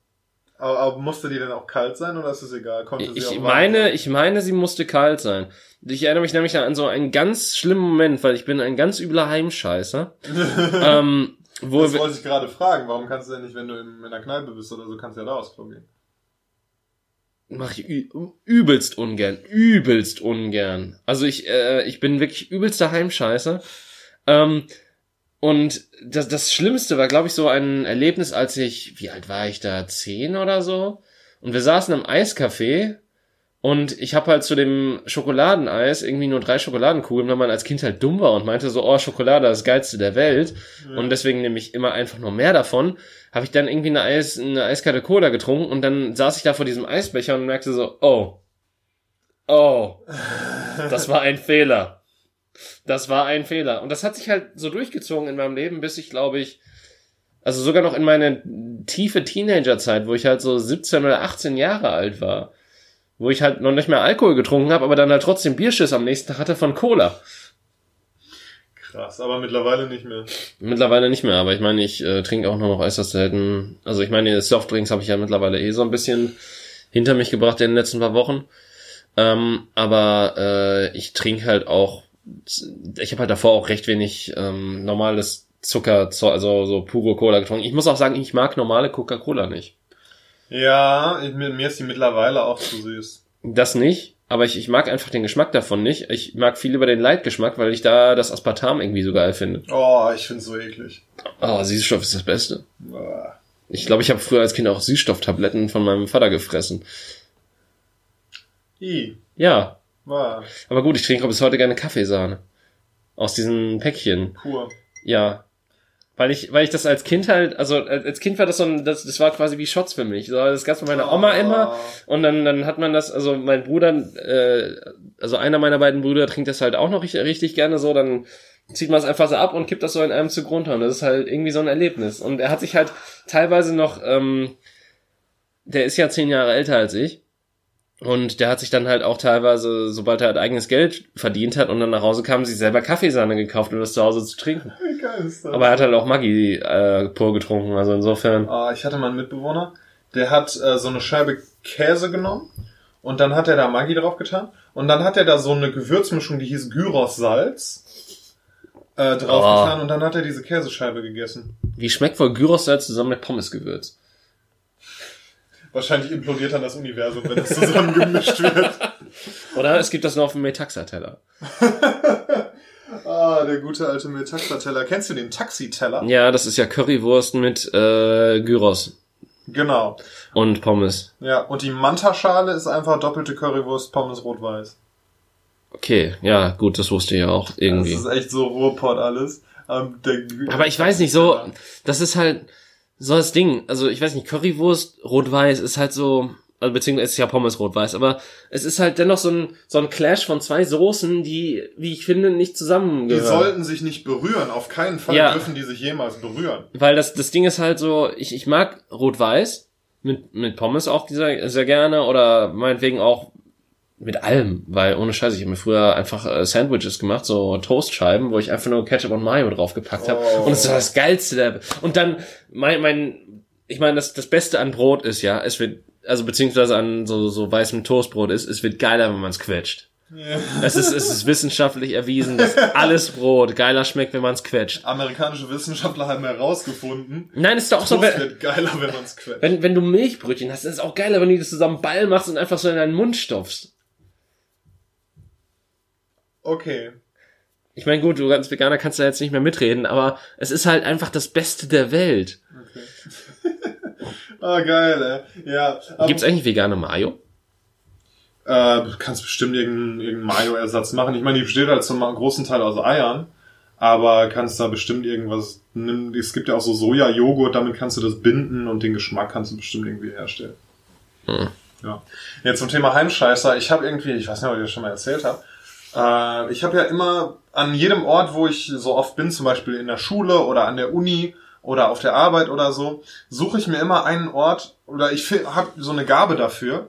Aber, aber musste die denn auch kalt sein oder ist es egal? Konnte sie auch
Ich
warm
meine,
sein?
ich meine, sie musste kalt sein. Ich erinnere mich nämlich an so einen ganz schlimmen Moment, weil ich bin ein ganz übler Heimscheißer. <laughs> ähm, wo
Das wollte ich gerade fragen. Warum kannst du denn nicht, wenn du in, in der Kneipe bist oder so, kannst du ja da aufs Klo gehen?
Mach ich übelst ungern, übelst ungern. Also ich, äh, ich bin wirklich übelster Heimscheißer. Ähm, und das, das Schlimmste war, glaube ich, so ein Erlebnis, als ich, wie alt war ich da, zehn oder so? Und wir saßen im Eiscafé und ich habe halt zu dem Schokoladeneis irgendwie nur drei Schokoladenkugeln, weil man als Kind halt dumm war und meinte so, oh, Schokolade ist das geilste der Welt. Und deswegen nehme ich immer einfach nur mehr davon. Habe ich dann irgendwie eine, Eis, eine eiskalte Cola getrunken und dann saß ich da vor diesem Eisbecher und merkte so, oh, oh, das war ein Fehler. Das war ein Fehler. Und das hat sich halt so durchgezogen in meinem Leben, bis ich, glaube ich, also sogar noch in meine tiefe Teenagerzeit, wo ich halt so 17 oder 18 Jahre alt war, wo ich halt noch nicht mehr Alkohol getrunken habe, aber dann halt trotzdem Bierschiss am nächsten Tag hatte von Cola.
Krass, aber mittlerweile nicht mehr.
Mittlerweile nicht mehr, aber ich meine, ich äh, trinke auch nur noch äußerst selten. Also ich meine, Softdrinks habe ich ja mittlerweile eh so ein bisschen hinter mich gebracht in den letzten paar Wochen. Ähm, aber äh, ich trinke halt auch, ich habe halt davor auch recht wenig ähm, normales Zucker, also so pure Cola getrunken. Ich muss auch sagen, ich mag normale Coca-Cola nicht.
Ja, ich, mir, ist die mittlerweile auch zu süß.
Das nicht, aber ich, ich mag einfach den Geschmack davon nicht. Ich mag viel über den Light-Geschmack, weil ich da das Aspartam irgendwie so geil finde.
Oh, ich find's so eklig.
Oh, Süßstoff ist das Beste. Ich glaube, ich habe früher als Kind auch Süßstofftabletten von meinem Vater gefressen.
I.
Ja, aber gut, ich trinke bis heute gerne Kaffeesahne. Aus diesen Päckchen.
Pur.
Ja. Weil ich, weil ich das als Kind halt, also als Kind war das so ein, das, das war quasi wie Shots für mich. So, Das gab's bei meiner Oma immer. Und dann, dann hat man das, also mein Bruder, äh, also einer meiner beiden Brüder trinkt das halt auch noch richtig, richtig gerne so, dann zieht man es einfach so ab und kippt das so in einem Zug runter. Und das ist halt irgendwie so ein Erlebnis. Und er hat sich halt teilweise noch, ähm, der ist ja zehn Jahre älter als ich. Und der hat sich dann halt auch teilweise, sobald er halt eigenes Geld verdient hat und dann nach Hause kam, sich selber Kaffeesahne gekauft, um das zu Hause zu trinken. <laughs>
Wie geil ist das?
Aber er hat halt auch Maggi äh, pur getrunken, also insofern.
Ah, ich hatte mal einen Mitbewohner, der hat äh, so eine Scheibe Käse genommen und dann hat er da Maggi drauf getan und dann hat er da so eine Gewürzmischung, die hieß Gyros-Salz äh, drauf
Oh.
getan und dann hat er diese Käsescheibe gegessen.
Wie schmeckt wohl Gyros-Salz zusammen mit Pommesgewürz?
Wahrscheinlich implodiert dann das Universum, wenn das zusammen gemischt wird. <laughs>
Oder es gibt das nur auf dem Metaxa-Teller. <laughs>
Ah, der gute alte Metaxa-Teller. Kennst du den Taxi-Teller?
Ja, das ist ja Currywurst mit äh, Gyros
Genau.
und Pommes.
Ja, und die Manta-Schale ist einfach doppelte Currywurst, Pommes rot-weiß.
Okay, ja, gut, das wusste ich ja auch irgendwie.
Das ist echt so Ruhrpott alles. Ähm,
Aber ich weiß nicht, so, das ist halt so das Ding. Also ich weiß nicht, Currywurst rot-weiß ist halt so, also beziehungsweise es ist ja Pommes rot-weiß, aber es ist halt dennoch so ein, so ein Clash von zwei Soßen, die, wie ich finde, nicht
Die
zusammengehören.
sollten sich nicht berühren. Auf keinen Fall
Ja.
dürfen die sich jemals berühren.
Weil das, das Ding ist halt so, ich, ich mag rot-weiß mit, mit Pommes auch sehr, sehr gerne oder meinetwegen auch mit allem, weil ohne Scheiße, ich habe mir früher einfach äh, Sandwiches gemacht, so Toastscheiben, wo ich einfach nur Ketchup und Mayo draufgepackt habe
Oh.
und das war das geilste der und dann mein mein ich meine das das Beste an Brot ist ja, es wird also beziehungsweise an so so weißem Toastbrot ist, es wird geiler, wenn man es quetscht. Es ist es ist wissenschaftlich erwiesen, dass alles Brot geiler schmeckt, wenn man es quetscht.
Amerikanische Wissenschaftler haben herausgefunden,
Nein, ist doch auch so
Toast
wenn,
wird geiler, wenn man es quetscht.
wenn wenn du Milchbrötchen hast, ist es auch geiler, wenn du das zusammen Ball machst und einfach so in deinen Mund stopfst.
Okay.
Ich meine, gut, du als Veganer kannst da jetzt nicht mehr mitreden, aber es ist halt einfach das Beste der Welt. <laughs>
Ah, geil, ey. Ja. aber-
Gibt's eigentlich vegane Mayo?
Äh, du kannst bestimmt irgendeinen, irgendeinen Mayo-Ersatz machen. Ich meine, die besteht halt zum großen Teil aus Eiern. Aber kannst da bestimmt irgendwas, nimm, es gibt ja auch so Soja-Joghurt, damit kannst du das binden und den Geschmack kannst du bestimmt irgendwie herstellen.
Hm.
Ja. Jetzt zum Thema Heimscheißer. Ich habe irgendwie, ich weiß nicht, ob ich das schon mal erzählt habe, äh, ich habe ja immer an jedem Ort, wo ich so oft bin, zum Beispiel in der Schule oder an der Uni oder auf der Arbeit oder so, suche ich mir immer einen Ort oder ich habe so eine Gabe dafür,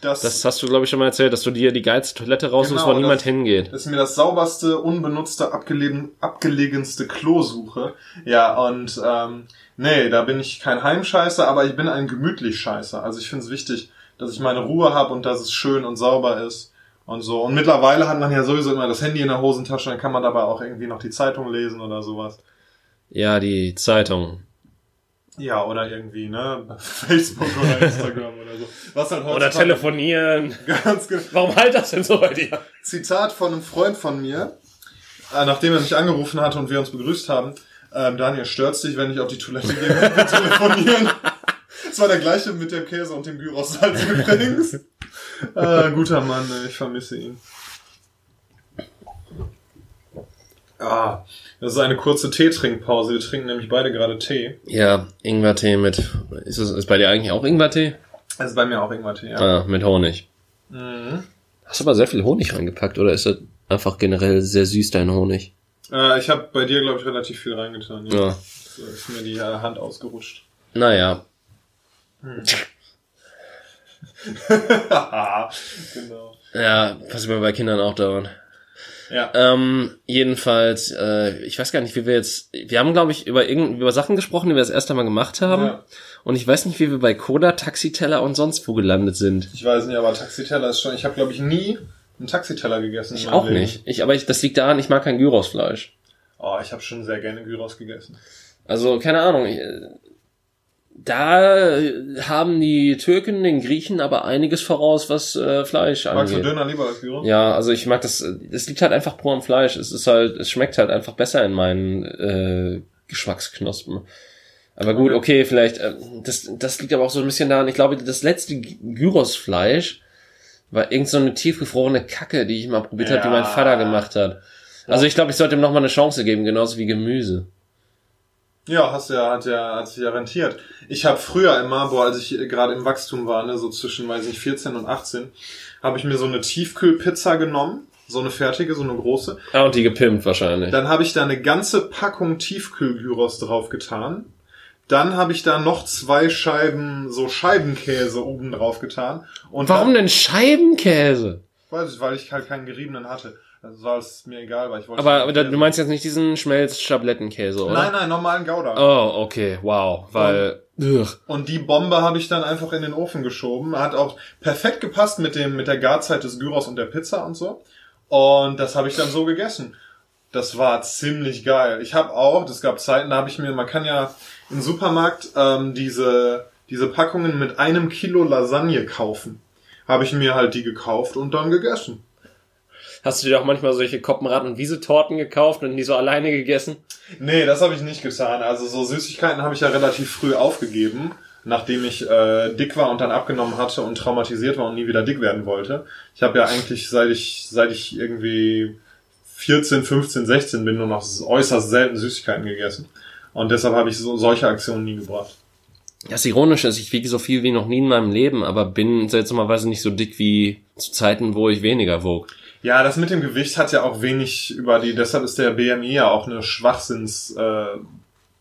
Das,
Das hast du, glaube ich, schon mal erzählt, dass du dir die geilste Toilette raussuchst,
Genau,
wo niemand
das-
hingeht.
das ist mir das sauberste, unbenutzte, abgelegen, abgelegenste Klo suche. Ja, und ähm, nee, da bin ich kein Heimscheißer, aber ich bin ein gemütlich Scheißer. Also ich finde es wichtig, dass ich meine Ruhe habe und dass es schön und sauber ist und so. Und mittlerweile hat man ja sowieso immer das Handy in der Hosentasche, dann kann man dabei auch irgendwie noch die Zeitung lesen oder sowas.
Ja, die Zeitung.
Ja, oder irgendwie, ne, <laughs> Facebook oder Instagram oder so. Was halt
Oder telefonieren. <laughs>
ganz genau.
Warum halt das denn so bei dir?
Zitat von einem Freund von mir, äh, nachdem er mich angerufen hatte und wir uns begrüßt haben. Ähm, Daniel, stört's dich, wenn ich auf die Toilette gehe und telefonieren? <laughs> Das war der gleiche mit dem Käse und dem Gyros-Salz übrigens. Äh, guter Mann, ich vermisse ihn. Ah, das ist eine kurze Teetrinkpause. Wir trinken nämlich beide gerade Tee.
Ja, Ingwertee mit. Ist es ist bei dir eigentlich auch Ingwertee?
Das ist bei mir auch Ingwertee, ja.
Ah, mit Honig.
Mhm.
Hast du aber sehr viel Honig reingepackt oder ist das einfach generell sehr süß dein Honig?
Äh, ich habe bei dir, glaube ich, relativ viel reingetan. Ja.
Ja.
So ist mir die Hand ausgerutscht.
Naja. <laughs>
genau.
Ja, passiert mir bei Kindern auch dauernd.
Ja.
Ähm, jedenfalls, äh, ich weiß gar nicht, wie wir jetzt. Wir haben, glaube ich, über irgend, über Sachen gesprochen, die wir das erste Mal gemacht haben.
Ja.
Und ich weiß nicht, wie wir bei Coda, Taxiteller und sonst wo gelandet sind.
Ich weiß nicht, aber Taxiteller ist schon. Ich habe, glaube ich, nie einen Taxiteller gegessen.
Ich auch
Leben.
nicht. Ich, aber ich, das liegt daran, ich mag kein Gyrosfleisch.
Oh, ich habe schon sehr gerne Gyros gegessen.
Also, keine Ahnung. Da haben die Türken den Griechen aber einiges voraus, was äh, Fleisch
Magst du
angeht.
Döner lieber als Gyros?
Ja, also ich mag das. Es liegt halt einfach pur am Fleisch. Es ist halt, es schmeckt halt einfach besser in meinen äh, Geschmacksknospen. Aber gut, okay, vielleicht. Äh, das, das liegt aber auch so ein bisschen daran. Ich glaube, das letzte Gy- Gyrosfleisch war irgend so eine tiefgefrorene Kacke, die ich mal probiert habe, die
Ja.
mein Vater gemacht hat. Also ich glaube, ich sollte ihm noch mal eine Chance geben, genauso wie Gemüse.
Ja, hast ja, hat ja, hat sich ja rentiert. Ich habe früher immer, boah, als ich gerade im Wachstum war, ne, so zwischen, weiß nicht, 14 und 18, habe ich mir so eine Tiefkühlpizza genommen, so eine fertige, so eine große.
Ah, und die gepimpt wahrscheinlich.
Dann habe ich da eine ganze Packung Tiefkühlgyros drauf getan. Dann habe ich da noch zwei Scheiben, so Scheibenkäse oben drauf getan. Und
Warum denn Scheibenkäse?
Weiß ich, weil ich halt keinen geriebenen hatte. Das war es mir egal, weil ich wollte.
Aber, aber du meinst jetzt nicht diesen Schmelz-Schablettenkäse, oder?
Nein, nein, normalen Gouda.
Oh, okay, wow, weil. Ugh.
Und die Bombe habe ich dann einfach in den Ofen geschoben. Hat auch perfekt gepasst mit dem mit der Garzeit des Gyros und der Pizza und so. Und das habe ich dann so gegessen. Das war ziemlich geil. Ich habe auch, das gab Zeiten, da habe ich mir, man kann ja im Supermarkt ähm, diese diese Packungen mit einem Kilo Lasagne kaufen. Habe ich mir halt die gekauft und dann gegessen.
Hast du dir auch manchmal solche Koppenrad- und Wiesetorten gekauft und die so alleine gegessen?
Nee, das habe ich nicht getan. Also so Süßigkeiten habe ich ja relativ früh aufgegeben, nachdem ich äh, dick war und dann abgenommen hatte und traumatisiert war und nie wieder dick werden wollte. Ich habe ja eigentlich, seit ich, seit ich irgendwie 14, 15, 16 bin, nur noch äußerst selten Süßigkeiten gegessen. Und deshalb habe ich so, solche Aktionen nie gebracht.
Das Ironische ist, ich wiege so viel wie noch nie in meinem Leben, aber bin seltsamerweise nicht so dick wie zu Zeiten, wo ich weniger wog.
Ja, das mit dem Gewicht hat ja auch wenig über die, deshalb ist der BMI ja auch eine Schwachsinns äh,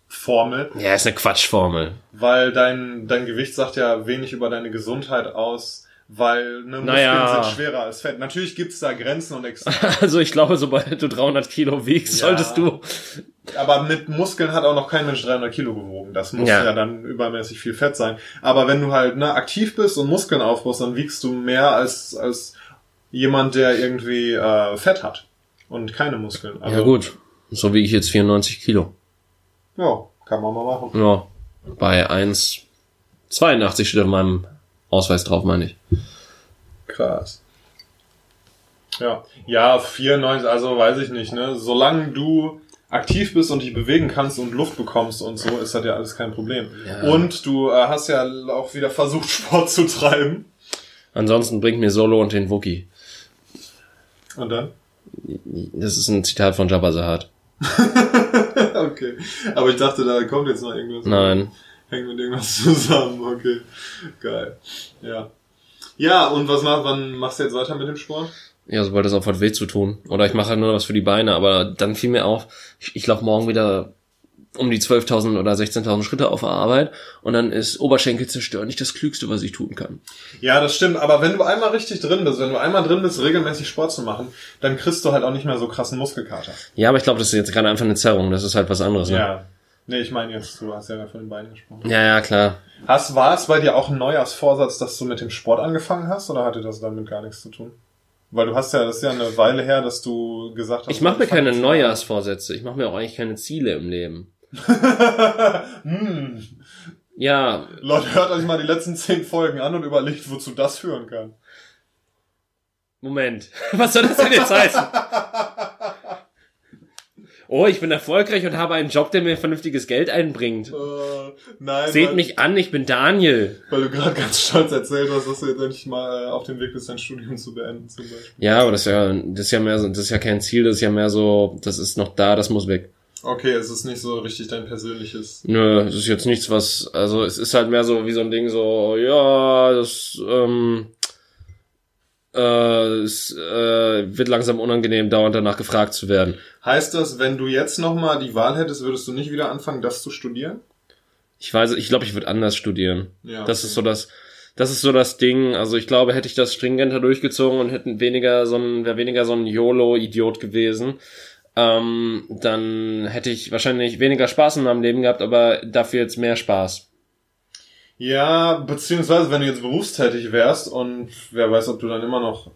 Formel,
Ja, ist eine Quatschformel.
weil dein, dein Gewicht sagt ja wenig über deine Gesundheit aus, weil ne, Muskeln
Naja.
sind schwerer als Fett. Natürlich gibt's da Grenzen und Ex <laughs>
Also ich glaube, sobald du 300 Kilo wiegst,
Ja.
solltest du...
aber mit Muskeln hat auch noch kein Mensch 300 Kilo gewogen. Das muss ja.
Ja.
dann übermäßig viel Fett sein. Aber wenn du halt ne, aktiv bist und Muskeln aufbaust, dann wiegst du mehr als, als jemand, der irgendwie äh, Fett hat und keine Muskeln. Also,
Ja gut, so wiege ich jetzt 94 Kilo.
Ja, kann man mal machen.
Ja, bei 1,82 steht auf meinem Ausweis drauf, meine ich.
Krass. Ja, ja, 94, also weiß ich nicht, ne? Solange du aktiv bist und dich bewegen kannst und Luft bekommst und so, ist das ja alles kein Problem.
Ja.
Und du äh, hast ja auch wieder versucht, <laughs> Sport zu treiben.
Ansonsten bringt mir Solo und den Wookie.
Und dann?
Das ist ein Zitat von Jabba Hutt. <laughs>
okay. Aber ich dachte, da kommt jetzt noch irgendwas.
Nein.
Hängt mit irgendwas zusammen, okay. Geil. Ja. Ja, und was machst, wann machst du jetzt weiter mit dem Sport?
Ja, sobald das aufhört, weh zu tun. Oder ich mache halt nur was für die Beine, aber dann fiel mir auf, ich, ich laufe morgen wieder um die 12.000 oder 16.000 Schritte auf der Arbeit und dann ist Oberschenkel zerstören nicht das Klügste, was ich tun kann.
Ja, das stimmt. Aber wenn du einmal richtig drin bist, wenn du einmal drin bist, regelmäßig Sport zu machen, dann kriegst du halt auch nicht mehr so krassen Muskelkater.
Ja, aber ich glaube, das ist jetzt gerade einfach eine Zerrung. Das ist halt was anderes. Ne?
Ja. Nee, ich meine jetzt, du hast ja von den Beinen gesprochen.
ja, ja, klar.
Hast, war es bei dir auch ein Neujahrsvorsatz, dass du mit dem Sport angefangen hast oder hatte das damit gar nichts zu tun? Weil du hast ja, das ist ja eine Weile her, dass du gesagt hast.
Ich mache mir keine Neujahrsvorsätze. Ich mache mir auch eigentlich keine Ziele im Leben. <laughs>
hm.
Ja,
Leute, hört euch mal die letzten zehn Folgen an und überlegt, wozu das führen kann.
Moment. <laughs> Was soll das denn jetzt heißen? Oh, ich bin erfolgreich und habe einen Job, der mir vernünftiges Geld einbringt.
Äh, nein,
Seht
weil,
mich an, ich bin Daniel.
weil du gerade ganz stolz erzählt hast, dass du jetzt endlich mal äh, auf dem Weg bist, dein Studium zu beenden, zum Beispiel.
Ja, aber das ist ja, das ist ja mehr so, das ist ja kein Ziel, das ist ja mehr so, das ist noch da, das muss weg.
Okay, es ist nicht so richtig dein persönliches.
Nö, das ist jetzt nichts, was, also es ist halt mehr so wie so ein Ding, so, ja, das, ähm, äh, es äh, wird langsam unangenehm, dauernd danach gefragt zu werden.
Heißt das, wenn du jetzt nochmal die Wahl hättest, würdest du nicht wieder anfangen, das zu studieren?
Ich weiß, ich glaube, ich würde anders studieren.
Ja.
Das ist so das, das ist so das Ding. Also ich glaube, hätte ich das stringenter durchgezogen und hätten weniger so ein, wäre weniger so ein YOLO-Idiot gewesen, ähm, dann hätte ich wahrscheinlich weniger Spaß in meinem Leben gehabt, aber dafür jetzt mehr Spaß.
Ja, beziehungsweise wenn du jetzt berufstätig wärst und wer weiß, ob du dann immer noch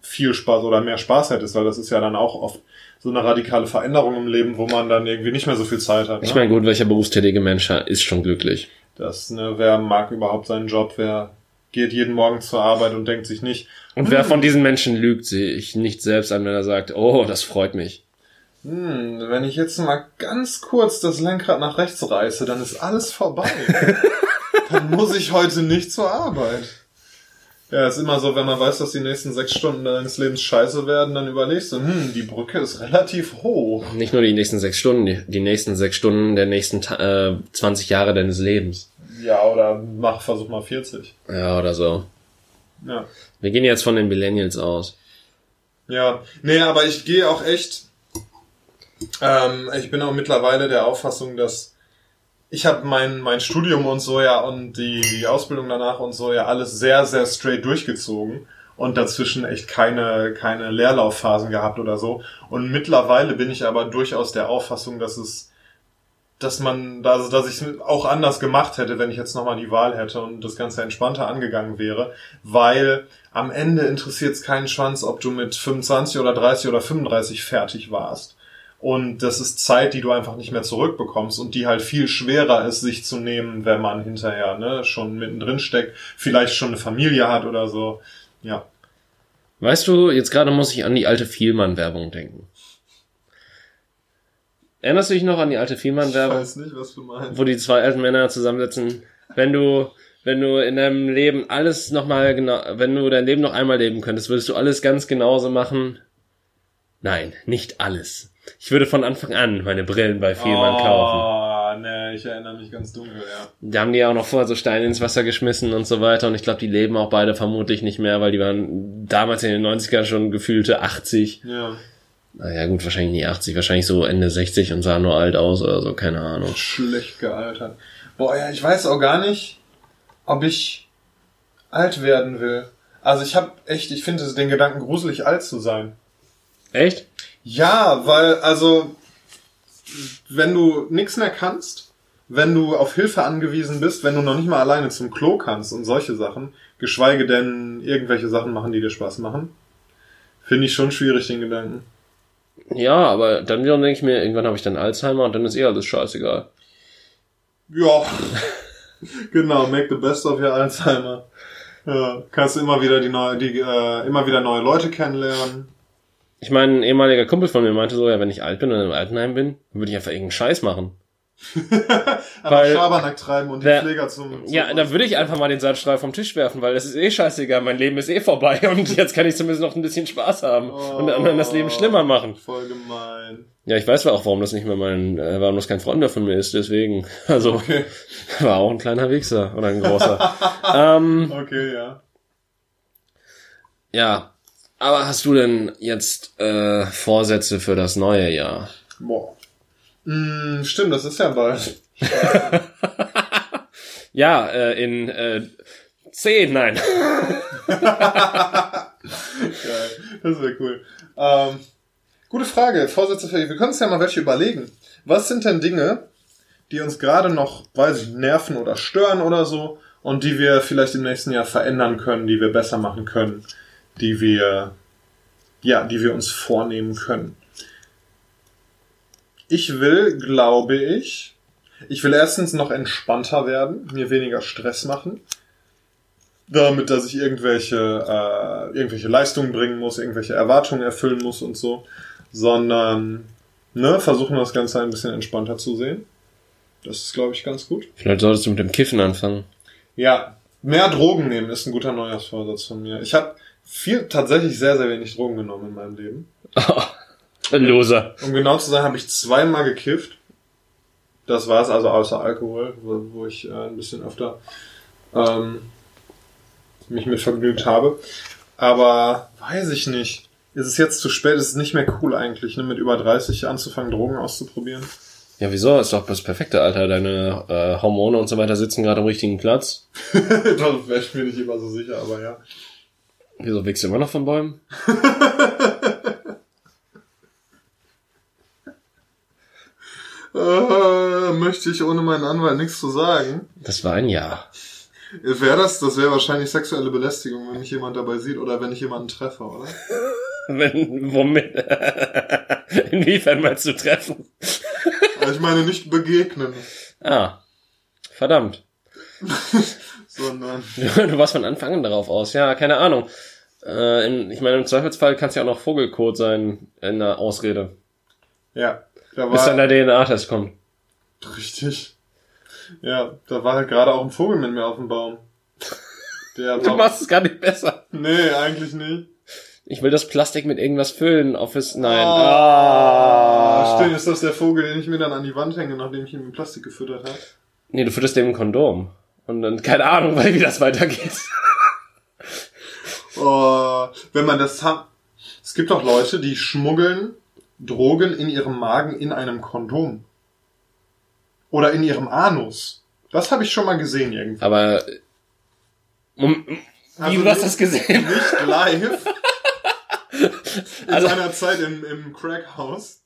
viel Spaß oder mehr Spaß hättest, weil das ist ja dann auch oft so eine radikale Veränderung im Leben, wo man dann irgendwie nicht mehr so viel Zeit hat. Ne?
Ich meine, gut, welcher berufstätige Mensch ist schon glücklich?
das, ne, wer mag überhaupt seinen Job, wer geht jeden Morgen zur Arbeit und denkt sich nicht,
Und wer von diesen Menschen lügt, sehe ich nicht selbst an, wenn er sagt, oh, das freut mich.
Hm, wenn ich jetzt mal ganz kurz das Lenkrad nach rechts reiße, dann ist alles vorbei. <laughs> dann muss ich heute nicht zur Arbeit. Ja, ist immer so, wenn man weiß, dass die nächsten sechs Stunden deines Lebens scheiße werden, dann überlegst du, hm, die Brücke ist relativ hoch.
Nicht nur die nächsten sechs Stunden, die, die nächsten sechs Stunden der nächsten äh, 20 Jahre deines Lebens.
Ja, oder mach, versuch mal 40.
Ja, oder so.
Ja.
Wir gehen jetzt von den Millennials aus.
Ja, nee, aber ich gehe auch echt, ähm, ich bin auch mittlerweile der Auffassung, dass ich habe mein, mein Studium und so ja und die, die Ausbildung danach und so ja alles sehr, sehr straight durchgezogen und dazwischen echt keine, keine Leerlaufphasen gehabt oder so. Und mittlerweile bin ich aber durchaus der Auffassung, dass es, dass man, also dass ich es auch anders gemacht hätte, wenn ich jetzt nochmal die Wahl hätte und das Ganze entspannter angegangen wäre, weil am Ende interessiert es keinen Schwanz, ob du mit 25 oder 30 oder 35 fertig warst. Und das ist Zeit, die du einfach nicht mehr zurückbekommst und die halt viel schwerer ist, sich zu nehmen, wenn man hinterher ne, schon mittendrin steckt, vielleicht schon eine Familie hat oder so. Ja.
Weißt du, jetzt gerade muss ich an die alte Vielmann-Werbung denken. Erinnerst du dich noch an die alte Vielmann-Werbung?
nicht, was du meinst.
wo die zwei alten Männer zusammensitzen. Wenn du, wenn du in deinem Leben alles nochmal genau, wenn du dein Leben noch einmal leben könntest, würdest du alles ganz genauso machen? Nein, nicht alles. Ich würde von Anfang an meine Brillen bei Vielmann kaufen.
Oh, ne, ich erinnere mich ganz dunkel, ja.
Da haben die ja auch noch vorher so Steine ins Wasser geschmissen und so weiter. Und ich glaube, die leben auch beide vermutlich nicht mehr, weil die waren damals in den 90ern schon gefühlte 80.
Ja.
Naja, gut, wahrscheinlich nie 80, wahrscheinlich so Ende 60 und sahen nur alt aus oder so, keine Ahnung.
Schlecht gealtert. Boah, ja, ich weiß auch gar nicht, ob ich alt werden will. Also ich habe echt, ich finde den Gedanken gruselig, alt zu sein.
Echt?
Ja, weil, also, wenn du nichts mehr kannst, wenn du auf Hilfe angewiesen bist, wenn du noch nicht mal alleine zum Klo kannst und solche Sachen, geschweige denn irgendwelche Sachen machen, die dir Spaß machen, finde ich schon schwierig, den Gedanken.
Ja, aber dann wiederum denke ich mir, irgendwann habe ich dann Alzheimer und dann ist eh alles scheißegal.
Ja, <laughs> genau, make the best of your Alzheimer. Ja, kannst du immer wieder die neue, die, äh, immer wieder neue Leute kennenlernen.
Ich meine, ein ehemaliger Kumpel von mir meinte so, ja, wenn ich alt bin und im Altenheim bin, würde ich einfach irgendeinen Scheiß machen. <laughs>
Aber
Weil-
Schabernack treiben und die
Wer-
Pfleger zum, zum
Ja, da würde ich einfach mal den Salzstrahl vom Tisch werfen, weil es ist eh scheißegal, mein Leben ist eh vorbei <laughs> und jetzt kann ich zumindest noch ein bisschen Spaß haben und anderen das Leben schlimmer machen.
Voll gemein.
Ja, ich weiß auch, warum das nicht mehr mein, äh, warum das kein Freund mehr von mir ist, deswegen. <laughs> Also,
Okay,
war auch ein kleiner Wichser oder ein großer. ähm,
okay, ja.
ja. Aber hast du denn jetzt äh, Vorsätze für das neue Jahr?
Boah. Mm, stimmt, das ist ja bald. <laughs>
Ja, äh, in äh, 10, nein. <laughs>
Geil, das wäre cool. Ähm, gute Frage, Vorsätze für Wir können uns ja mal welche überlegen. Was sind denn Dinge, die uns gerade noch, weiß ich, nerven oder stören oder so und die wir vielleicht im nächsten Jahr verändern können, die wir besser machen können, die wir, ja, die wir uns vornehmen können. Ich will, glaube ich, ich will erstens noch entspannter werden, mir weniger Stress machen damit, dass ich irgendwelche, äh, irgendwelche Leistungen bringen muss, irgendwelche Erwartungen erfüllen muss und so, sondern ne, versuchen das Ganze ein bisschen entspannter zu sehen. Das ist, glaube ich, ganz gut.
Vielleicht solltest du mit dem Kiffen anfangen.
Ja, mehr Drogen nehmen ist ein guter Neujahrsvorsatz von mir. Ich habe viel, tatsächlich sehr, sehr wenig Drogen genommen in meinem Leben. <laughs>
Loser.
Um genau zu sein, habe ich zweimal gekifft. Das war's, also außer Alkohol, wo, wo ich äh, ein bisschen öfter ähm, mich mit vergnügt habe. Aber weiß ich nicht. Ist es jetzt zu spät? Ist es nicht mehr cool eigentlich, ne, mit über 30 anzufangen, Drogen auszuprobieren?
Ja, wieso? Ist doch das perfekte Alter. Deine äh, Hormone und so weiter sitzen gerade am richtigen Platz. <laughs>
das wäre ich mir nicht immer so sicher, aber ja.
Wieso wächst du immer noch von Bäumen?
Äh, möchte ich ohne meinen Anwalt nichts zu sagen.
Das war ein Ja.
Wäre das, das wäre wahrscheinlich sexuelle Belästigung, wenn mich jemand dabei sieht oder wenn ich jemanden treffe, oder? <laughs>
Wenn, womit? <laughs> Inwiefern meinst du treffen?
Also ich meine nicht begegnen,
Ah, verdammt.
Sondern <laughs>
Du warst von Anfang an darauf aus. Ja, keine Ahnung. Äh, in, ich meine, im Zweifelsfall kann es ja auch noch Vogelkot sein in der Ausrede.
ja, da
Bis dann
war
der DNA-Test kommt.
richtig. Ja, da war halt gerade auch ein Vogel mit mir auf dem Baum. Der <laughs>
Du
war,
machst es gar nicht besser.
nee, eigentlich nicht.
Ich will das Plastik mit irgendwas füllen. Office, nein.
Ah,
Ah.
stimmt, ist das der Vogel, den ich mir dann an die Wand hänge, nachdem ich ihn mit Plastik gefüttert habe?
Nee, du fütterst dem ein Kondom. Und dann, keine Ahnung, <laughs> weil wie das weitergeht.
Oh, wenn man das hat. Es gibt doch Leute, die schmuggeln Drogen in ihrem Magen in einem Kondom. Oder in ihrem Anus. Das habe ich schon mal gesehen irgendwie.
Aber, Mom- wie,
Also
du hast das gesehen? <laughs>
Nicht live. <laughs> In
Also-
seiner Zeit im, im Crackhaus.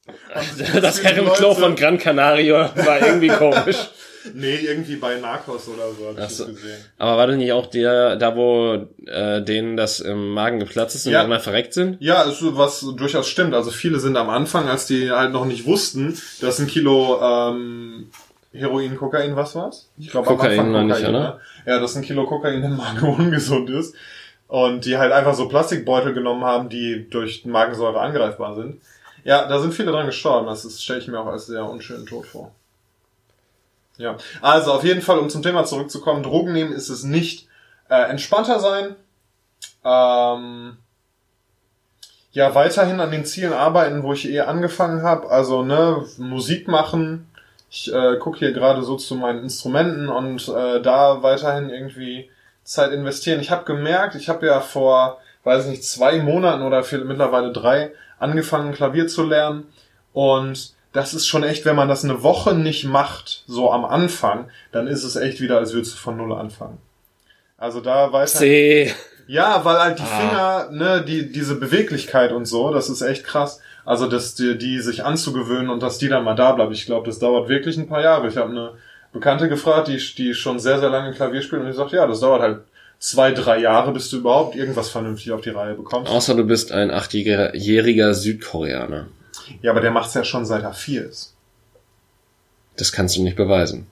Das Herrenklo von Gran Canaria war irgendwie komisch.
Nee, irgendwie bei Narcos oder so habe ich
so.
gesehen.
Aber war das nicht auch der, da wo äh, denen das im Magen geplatzt ist und
Ja.
die immer verreckt sind?
Ja, ist was durchaus stimmt. Also viele sind am Anfang, als die halt noch nicht wussten, dass ein Kilo ähm, Heroin, Kokain, was war's? Ich glaube
Kokain war nicht, oder?
ne? Ja, dass ein Kilo Kokain im Magen <laughs> ungesund ist. Und die halt einfach so Plastikbeutel genommen haben, die durch Magensäure angreifbar sind. Ja, da sind viele dran gestorben. Das stelle ich mir auch als sehr unschönen Tod vor. Ja, also auf jeden Fall, um zum Thema zurückzukommen, Drogen nehmen ist es nicht. Äh, entspannter sein. Ähm, ja, weiterhin an den Zielen arbeiten, wo ich eh angefangen habe. Also, ne, Musik machen. Ich äh, gucke hier gerade so zu meinen Instrumenten und äh, da weiterhin irgendwie Zeit investieren. Ich habe gemerkt, ich habe ja vor, weiß nicht, zwei Monaten oder für mittlerweile drei angefangen, Klavier zu lernen. Und das ist schon echt, wenn man das eine Woche nicht macht, so am Anfang, dann ist es echt wieder, als würdest du von Null anfangen. Also da weiter.
C.
Ja, weil halt die
Ah.
Finger, ne, die, diese Beweglichkeit und so, das ist echt krass. Also, dass die, die sich anzugewöhnen und dass die dann mal da bleibt. Ich glaube, das dauert wirklich ein paar Jahre. Ich habe eine Bekannte gefragt, die, die schon sehr, sehr lange Klavier spielt und die sagt, ja, das dauert halt zwei, drei Jahre, bis du überhaupt irgendwas vernünftig auf die Reihe bekommst.
Außer du bist ein achtjähriger Südkoreaner.
Ja, aber der macht's ja schon seit er vier ist.
Das kannst du nicht beweisen.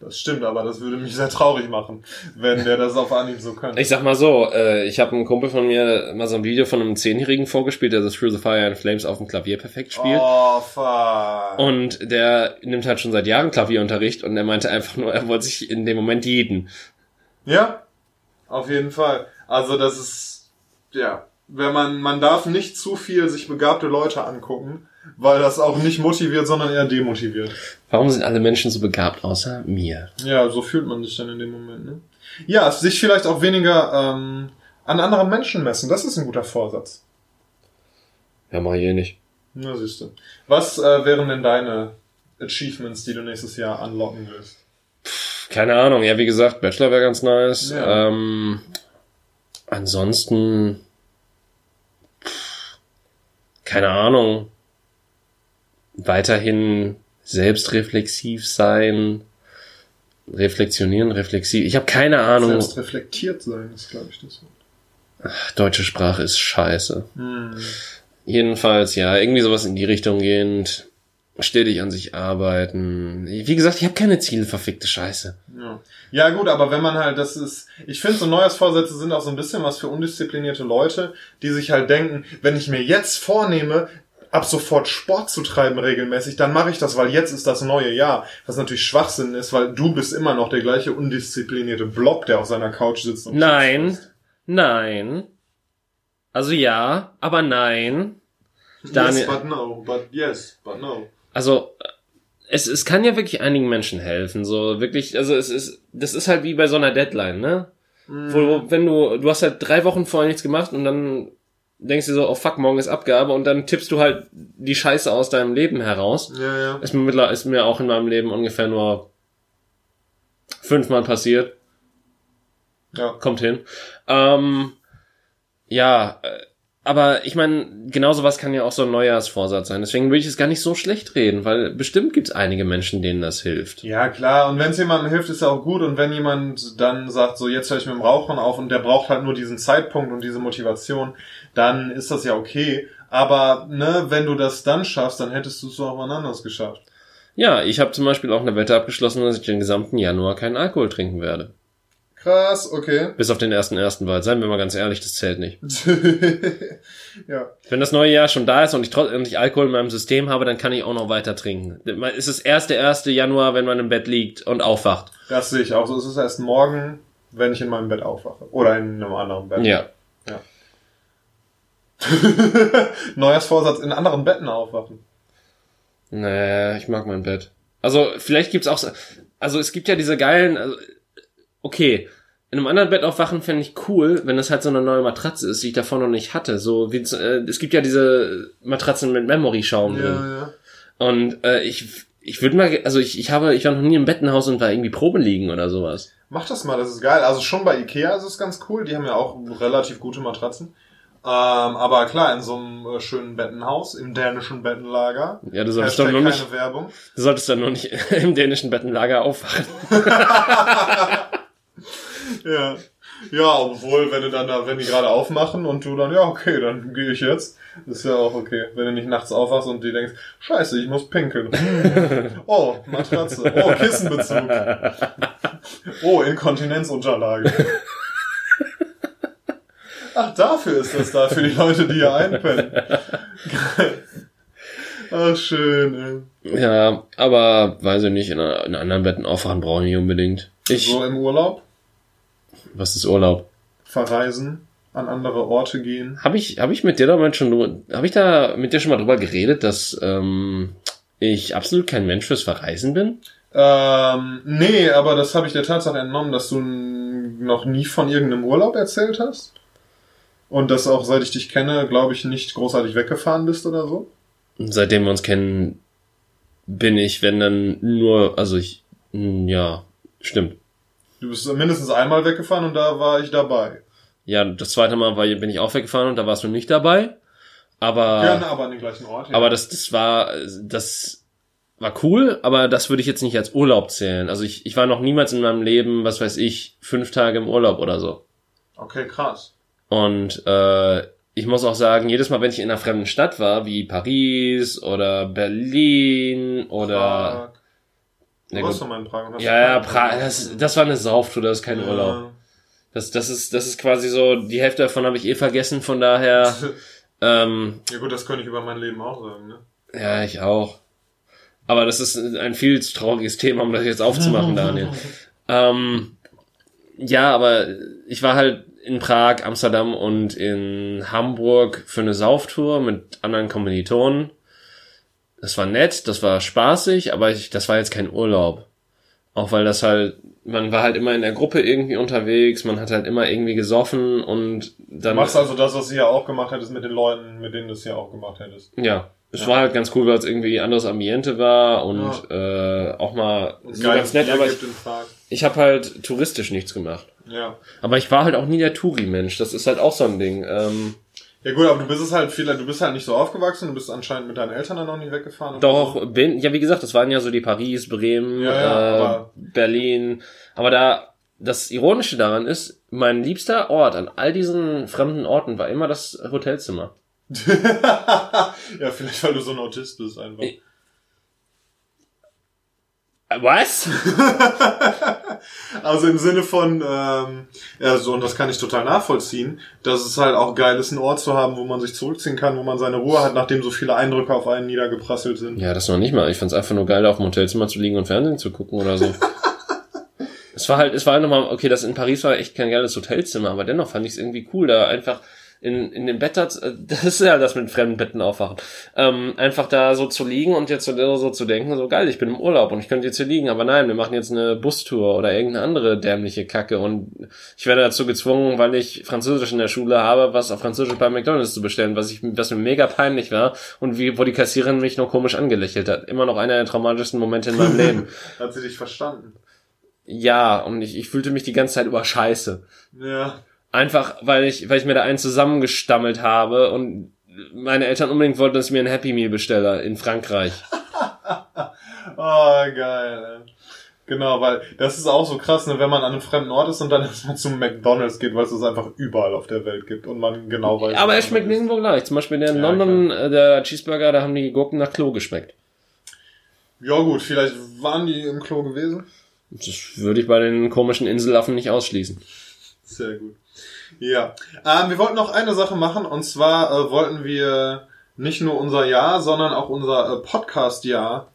Das stimmt, aber das würde mich sehr traurig machen, wenn der das auf Anhieb so könnte.
Ich sag mal so, äh, ich habe einem Kumpel von mir mal so ein Video von einem Zehnjährigen vorgespielt, der das Through the Fire and Flames auf dem Klavier perfekt spielt.
Oh, fuck.
Und der nimmt halt schon seit Jahren Klavierunterricht und er meinte einfach nur, er wollte sich in dem Moment jeden.
Ja, auf jeden Fall. Also das ist, ja, wenn man, man darf nicht zu viel sich begabte Leute angucken, weil das auch nicht motiviert, sondern eher demotiviert.
Warum sind alle Menschen so begabt außer mir?
Ja, so fühlt man sich dann in dem Moment, ne? Ja, sich vielleicht auch weniger ähm, an anderen Menschen messen, das ist ein guter Vorsatz.
Ja, mach ich eh nicht.
Na siehst du. Was äh, wären denn deine Achievements, die du nächstes Jahr unlocken willst?
Keine Ahnung, ja, wie gesagt, Bachelor wäre ganz nice.
Ja.
Ähm, ansonsten, pff, keine Ahnung, weiterhin selbstreflexiv sein, reflektionieren, reflexiv. Ich habe keine Ahnung.
Selbst reflektiert sein, ist glaube ich das Wort.
Deutsche Sprache ist scheiße.
Hm.
Jedenfalls, ja, irgendwie sowas in die Richtung gehend. Stetig an sich arbeiten. Wie gesagt, ich habe keine Ziele, verfickte Scheiße.
Ja. ja gut, aber wenn man halt, das ist, ich finde so Neujahrsvorsätze sind auch so ein bisschen was für undisziplinierte Leute, die sich halt denken, wenn ich mir jetzt vornehme, ab sofort Sport zu treiben regelmäßig, dann mache ich das, weil jetzt ist das neue Jahr. Was natürlich Schwachsinn ist, weil du bist immer noch der gleiche undisziplinierte Blob, der auf seiner Couch sitzt. Und
Nein, nein. Also ja, aber nein. Daniel-
Yes, but no, but yes, but no.
Also es, es kann ja wirklich einigen Menschen helfen, so wirklich, also es ist, das ist halt wie bei so einer Deadline, ne?
Mhm.
Wo, wenn du, du hast halt drei Wochen vorher nichts gemacht und dann denkst du so, oh fuck, morgen ist Abgabe und dann tippst du halt die Scheiße aus deinem Leben heraus.
Ja, ja.
Ist mir, mittler- ist mir auch in meinem Leben ungefähr nur fünfmal passiert.
Ja.
Kommt hin. Ähm, ja, äh, aber ich meine, genau sowas kann ja auch so ein Neujahrsvorsatz sein. Deswegen würde ich es gar nicht so schlecht reden, weil bestimmt gibt es einige Menschen, denen das hilft.
Ja, klar. Und wenn es jemandem hilft, ist ja auch gut. Und wenn jemand dann sagt, so jetzt höre ich mit dem Rauchen auf und der braucht halt nur diesen Zeitpunkt und diese Motivation, dann ist das ja okay. Aber ne, wenn du das dann schaffst, dann hättest du es auch wann anders geschafft.
Ja, ich habe zum Beispiel auch eine Wette abgeschlossen, dass ich den gesamten Januar keinen Alkohol trinken werde.
Krass, okay.
Bis auf den ersten ersten Wald. Seien wir mal ganz ehrlich, das zählt nicht. <laughs>
ja.
Wenn das neue Jahr schon da ist und ich trotzdem nicht Alkohol in meinem System habe, dann kann ich auch noch weiter trinken. Es ist erst der erste Januar, wenn man im Bett liegt und aufwacht.
Das sehe ich auch so. Es ist erst morgen, wenn ich in meinem Bett aufwache. Oder in einem anderen Bett.
Ja. <laughs>
Neujahrsvorsatz in anderen Betten aufwachen.
Nee, ich mag mein Bett. Also, vielleicht gibt's auch, so- also es gibt ja diese geilen, also, okay, in einem anderen Bett aufwachen fände ich cool, wenn es halt so eine neue Matratze ist, die ich davor noch nicht hatte. So wie äh, es gibt ja diese Matratzen mit Memory-Schaum drin.
Ja, ja.
Und äh, ich, ich würde mal, also ich, ich habe, ich war noch nie im Bettenhaus und war irgendwie Probe liegen oder sowas.
Mach das mal, das ist geil. Also schon bei Ikea ist es ganz cool. Die haben ja auch relativ gute Matratzen. Ähm, aber klar, in so einem äh, schönen Bettenhaus, im dänischen Bettenlager.
Ja, du solltest doch nur nicht,
Werbung.
du solltest dann nur nicht <laughs> im dänischen Bettenlager aufwachen. <laughs> <laughs>
Ja. Ja, obwohl, wenn du dann da, wenn die gerade aufmachen und du dann, ja, okay, dann gehe ich jetzt. Ist ja auch okay. Wenn du nicht nachts aufwachst und dir denkst, scheiße, ich muss pinkeln. <laughs> Oh, Matratze. Oh, Kissenbezug. Oh, Inkontinenzunterlage. Ach, dafür ist das da, für die Leute, die hier einpennen. Geil. <laughs> Ach, schön, ey.
Ja, aber weiß ich nicht, in, in anderen Betten aufwachen brauche ich nicht unbedingt. Ich,
So im Urlaub,
was ist Urlaub?
verreisen, an andere Orte gehen.
Habe ich, hab ich mit dir damals schon, habe ich da mit dir schon mal drüber geredet, dass ähm, ich absolut kein Mensch fürs Verreisen bin?
Ähm, nee, aber das habe ich der Tatsache entnommen, dass du noch nie von irgendeinem Urlaub erzählt hast. Und dass auch, seit ich dich kenne, glaube ich, nicht großartig weggefahren bist oder so.
Seitdem wir uns kennen, bin ich, wenn dann nur, also ich, ja, stimmt.
Du bist mindestens einmal weggefahren und da war ich dabei.
Ja, das zweite Mal war, bin ich auch weggefahren und da warst du nicht dabei. Aber,
Gerne, aber an den gleichen Ort. ja.
aber das, das war, das war cool, aber das würde ich jetzt nicht als Urlaub zählen. Also ich, ich war noch niemals in meinem Leben, was weiß ich, fünf Tage im Urlaub oder so.
Okay, krass.
Und äh, ich muss auch sagen, jedes Mal, wenn ich in einer fremden Stadt war, wie Paris oder Berlin oder
Prag. Du warst
gut.
doch mal in Prag. und hast
ja, ja,
Prag
das, das war eine Sauftour, das ist kein Urlaub. Das, das ist, das ist quasi so, die Hälfte davon habe ich eh vergessen, von daher, <laughs> ähm,
Ja gut, das könnte ich über mein Leben auch sagen, ne?
ja, ich auch. Aber das ist ein viel zu trauriges Thema, um das jetzt aufzumachen, <laughs> Daniel. Ähm, ja, aber ich war halt in Prag, Amsterdam und in Hamburg für eine Sauftour mit anderen Kommilitonen. Das war nett, das war spaßig, aber ich, das war jetzt kein Urlaub. Auch weil das halt, man war halt immer in der Gruppe irgendwie unterwegs, man hat halt immer irgendwie gesoffen und
Du
dann.
machst also das, was du ja auch gemacht hättest mit den Leuten, mit denen du es ja auch gemacht hättest.
ja. Es
Ja.
war halt ganz cool, weil es irgendwie anderes Ambiente war und äh, auch mal so ganz nett, aber ich, ich habe halt touristisch nichts gemacht.
Ja.
Aber ich war halt auch nie der Touri-Mensch. Das ist halt auch so ein Ding. Ähm,
Ja gut, aber du bist es halt viel, du bist halt nicht so aufgewachsen, du bist anscheinend mit deinen Eltern dann noch nicht weggefahren.
doch,
so.
bin, ja, wie gesagt, das waren ja so die Paris, Bremen,
Ja, ja,
äh,
aber-
Berlin. Aber da, das Ironische daran ist, mein liebster Ort an all diesen fremden Orten war immer das Hotelzimmer. <laughs>
ja, vielleicht weil du so ein Autist bist einfach.
Was? <laughs>
Also im Sinne von, ähm, ja, so, und das kann ich total nachvollziehen, dass es halt auch geil ist, einen Ort zu haben, wo man sich zurückziehen kann, wo man seine Ruhe hat, nachdem so viele Eindrücke auf einen niedergeprasselt sind.
Ja, das noch nicht mal. Ich fand's einfach nur geil, auf dem Hotelzimmer zu liegen und Fernsehen zu gucken oder so. <laughs> es war halt, es war halt nochmal, okay, das in Paris war echt kein geiles Hotelzimmer, aber dennoch fand ich es irgendwie cool, da einfach in, in dem Bett, zu- äh, <laughs> das ist ja das mit fremden Betten aufwachen, ähm, einfach da so zu liegen und jetzt so, so zu denken, so geil, ich bin im Urlaub und ich könnte jetzt hier liegen, aber nein, wir machen jetzt eine Bustour oder irgendeine andere dämliche Kacke und ich werde dazu gezwungen, weil ich Französisch in der Schule habe, was auf Französisch bei McDonalds zu bestellen, was ich, was mir mega peinlich war und wie, wo die Kassiererin mich nur komisch angelächelt hat. Immer noch einer der traumatischsten Momente in meinem <laughs> Leben.
Hat sie dich verstanden?
Ja, und ich, ich fühlte mich die ganze Zeit über Scheiße.
Ja.
Einfach, weil ich, weil ich mir da einen zusammengestammelt habe und meine Eltern unbedingt wollten, dass ich mir ein Happy Meal bestelle in Frankreich. <laughs>
Oh, geil. Genau, weil das ist auch so krass, ne, wenn man an einem fremden Ort ist und dann <laughs> erstmal zum McDonalds geht, weil es es einfach überall auf der Welt gibt und man genau weiß.
Aber er
man
schmeckt nirgendwo gleich. Zum Beispiel der in
Ja,
London, äh, der Cheeseburger, da haben die Gurken nach Klo geschmeckt.
Ja gut, vielleicht waren die im Klo gewesen.
Das würde ich bei den komischen Inselaffen nicht ausschließen.
Sehr gut. Ja. Ähm, wir wollten noch eine Sache machen und zwar äh, wollten wir nicht nur unser Jahr, sondern auch unser äh, Podcast-Jahr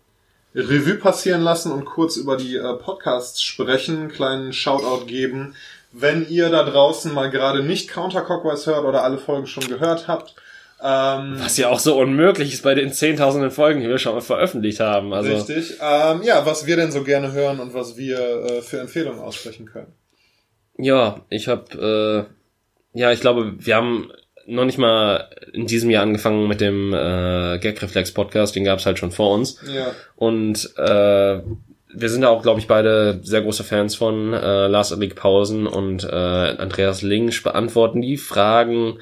Revue passieren lassen und kurz über die äh, Podcasts sprechen, einen kleinen Shoutout geben. Wenn ihr da draußen mal gerade nicht Counter Cockwise hört oder alle Folgen schon gehört habt, ähm,
Was ja auch so unmöglich ist bei den zehntausenden Folgen, die wir schon mal veröffentlicht haben. Also,
richtig, ähm, ja, was wir denn so gerne hören und was wir äh, für Empfehlungen aussprechen können.
ja, ich habe, äh, ja, ich glaube, wir haben noch nicht mal in diesem Jahr angefangen mit dem äh, Gagreflex Podcast, den gab's halt schon vor uns.
Ja.
Und äh, wir sind da auch, glaube ich, beide sehr große Fans von. Äh, Lars Ulrich Pausen und äh, Andreas Linsch beantworten die Fragen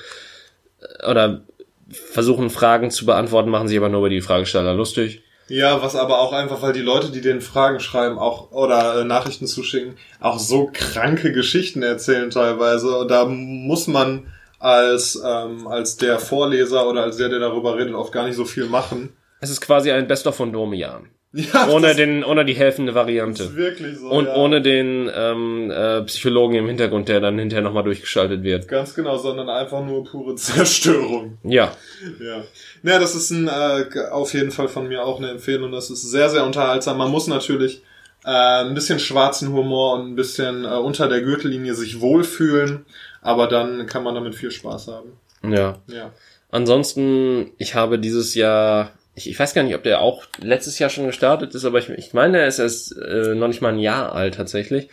äh, oder versuchen Fragen zu beantworten, machen sich aber nur über die Fragesteller lustig.
Ja, was aber auch einfach, weil die Leute, die den Fragen schreiben, auch oder äh, Nachrichten zuschicken, auch so kranke Geschichten erzählen teilweise. Und da muss man als ähm, als der Vorleser oder als der, der darüber redet, oft gar nicht so viel machen.
Es ist quasi ein Best-of von Domian.
Ja,
Ohne den, ohne die helfende
ist
Variante.
wirklich so.
Und
ja.
ohne den ähm, äh, Psychologen im Hintergrund, der dann hinterher nochmal durchgeschaltet wird.
Ganz genau, sondern einfach nur pure <laughs> Zerstörung.
Ja.
Ja. Ja, das ist ein, äh, auf jeden Fall von mir auch eine Empfehlung. Das ist sehr, sehr unterhaltsam. Man muss natürlich äh, ein bisschen schwarzen Humor und ein bisschen äh, unter der Gürtellinie sich wohlfühlen, aber dann kann man damit viel Spaß haben.
Ja.
Ja.
Ansonsten, ich habe dieses Jahr, ich, ich weiß gar nicht, ob der auch letztes Jahr schon gestartet ist, aber ich, ich meine, er ist erst äh, noch nicht mal ein Jahr alt tatsächlich.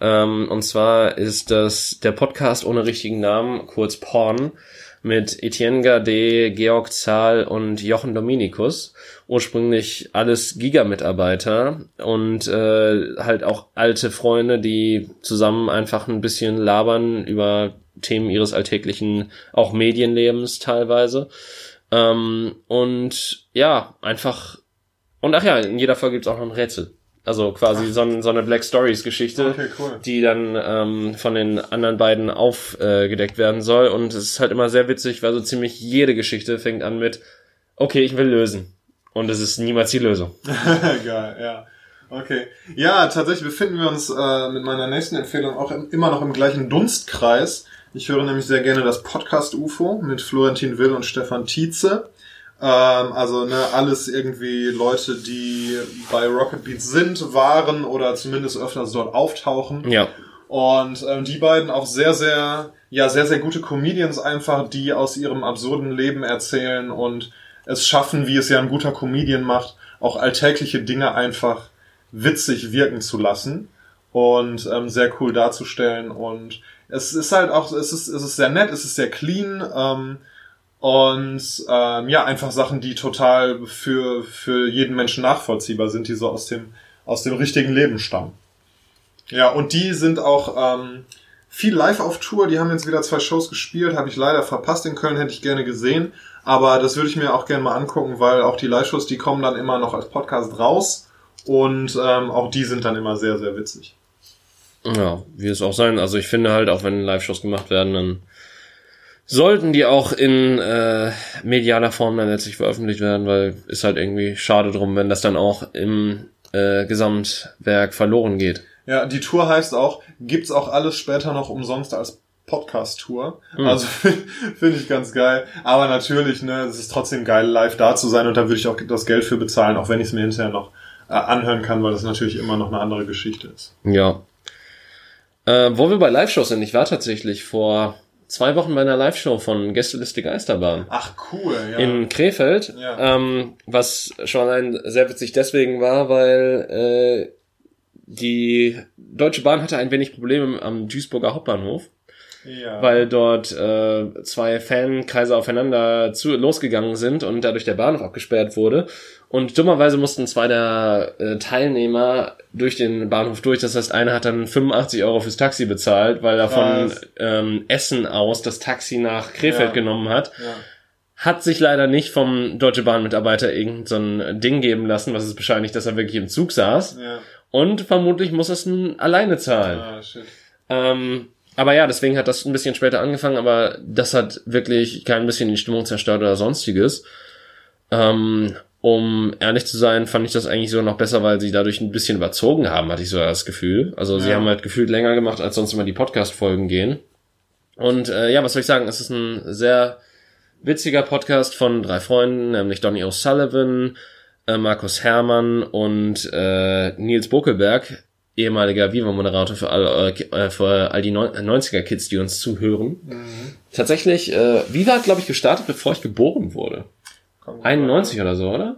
Ähm, und zwar ist das der Podcast ohne richtigen Namen, kurz Porn, mit Etienne Gade, Georg Zahl und Jochen Dominikus. Ursprünglich alles Giga-Mitarbeiter und äh, halt auch alte Freunde, die zusammen einfach ein bisschen labern über Themen ihres alltäglichen, auch Medienlebens teilweise. Ähm, und ja, einfach. Und ach ja, in jeder Folge gibt's auch noch ein Rätsel. Also quasi so, ein, so eine Black Stories Geschichte,
Okay, cool.
die dann ähm, von den anderen beiden aufgedeckt werden soll. Und es ist halt immer sehr witzig, weil so ziemlich jede Geschichte fängt an mit, okay, ich will lösen. Und es ist niemals die Lösung. <laughs>
Geil, ja. Okay. Ja, tatsächlich befinden wir uns äh, mit meiner nächsten Empfehlung auch im, immer noch im gleichen Dunstkreis. Ich höre nämlich sehr gerne das Podcast UFO mit Florentin Will und Stefan Tietze. Ähm, also ne, alles irgendwie Leute, die bei Rocket Beats sind, waren oder zumindest öfters dort auftauchen.
Ja.
Und ähm, die beiden auch sehr, sehr, ja, sehr, sehr gute Comedians einfach, die aus ihrem absurden Leben erzählen und es schaffen, wie es ja ein guter Comedian macht, auch alltägliche Dinge einfach witzig wirken zu lassen und ähm, sehr cool darzustellen. Und es ist halt auch, es ist, es ist sehr nett, es ist sehr clean. Ähm, Und ähm, ja, einfach Sachen, die total für, für jeden Menschen nachvollziehbar sind, die so aus dem, aus dem richtigen Leben stammen. Ja, und die sind auch ähm, viel live auf Tour. Die haben jetzt wieder zwei Shows gespielt, habe ich leider verpasst in Köln, hätte ich gerne gesehen. Aber das würde ich mir auch gerne mal angucken, weil auch die Live-Shows, die kommen dann immer noch als Podcast raus. Und ähm, auch die sind dann immer sehr, sehr witzig.
Ja, wie es auch sein. Also ich finde halt, auch wenn Live-Shows gemacht werden, dann sollten die auch in äh, medialer Form dann letztlich veröffentlicht werden, weil ist halt irgendwie schade drum, wenn das dann auch im äh, Gesamtwerk verloren geht.
Ja, die Tour heißt auch, gibt's auch alles später noch umsonst als Podcast-Tour.
Hm.
Also <laughs> finde ich ganz geil. Aber natürlich, ne, es ist trotzdem geil, live da zu sein und da würde ich auch das Geld für bezahlen, auch wenn ich es mir hinterher noch äh, anhören kann, weil das natürlich immer noch eine andere Geschichte ist.
Ja. Äh, wo wir bei Live-Shows sind, ich war tatsächlich vor zwei Wochen bei einer Live-Show von Gästeliste Geisterbahn.
Ach cool, ja.
in Krefeld,
Ja.
ähm, was schon ein sehr witzig deswegen war, weil äh, die Deutsche Bahn hatte ein wenig Probleme am Duisburger Hauptbahnhof,
ja.
weil dort äh, zwei Fankreise aufeinander zu, losgegangen sind und dadurch der Bahnhof abgesperrt wurde. Und dummerweise mussten zwei der äh, Teilnehmer durch den Bahnhof durch. Das heißt, einer hat dann 85 Euro fürs Taxi bezahlt, weil er von ähm, Essen aus das Taxi nach Krefeld
Ja.
genommen hat
ja.
hat sich leider nicht vom Deutsche Bahn-Mitarbeiter irgend so ein Ding geben lassen, was es bescheinigt, dass er wirklich im Zug saß.
Ja.
Und vermutlich muss es nun alleine zahlen.
Ah, shit.
Ähm, aber ja, deswegen hat das ein bisschen später angefangen, aber das hat wirklich kein bisschen die Stimmung zerstört oder sonstiges. Ähm, um ehrlich zu sein, fand ich das eigentlich so noch besser, weil sie dadurch ein bisschen überzogen haben, hatte ich so das Gefühl. Also sie
Ja.
haben halt gefühlt länger gemacht, als sonst immer die Podcast-Folgen gehen. Und äh, ja, was soll ich sagen? Es ist ein sehr witziger Podcast von drei Freunden, nämlich Donny O'Sullivan, äh, Markus Herrmann und äh, Nils Bokelberg, ehemaliger Viva-Moderator für all, äh, für all die Neun- 90er-Kids, die uns zuhören. Tatsächlich, äh, Viva hat, glaube ich, gestartet, bevor ich geboren wurde.
Komm, gut
91 oder so, oder?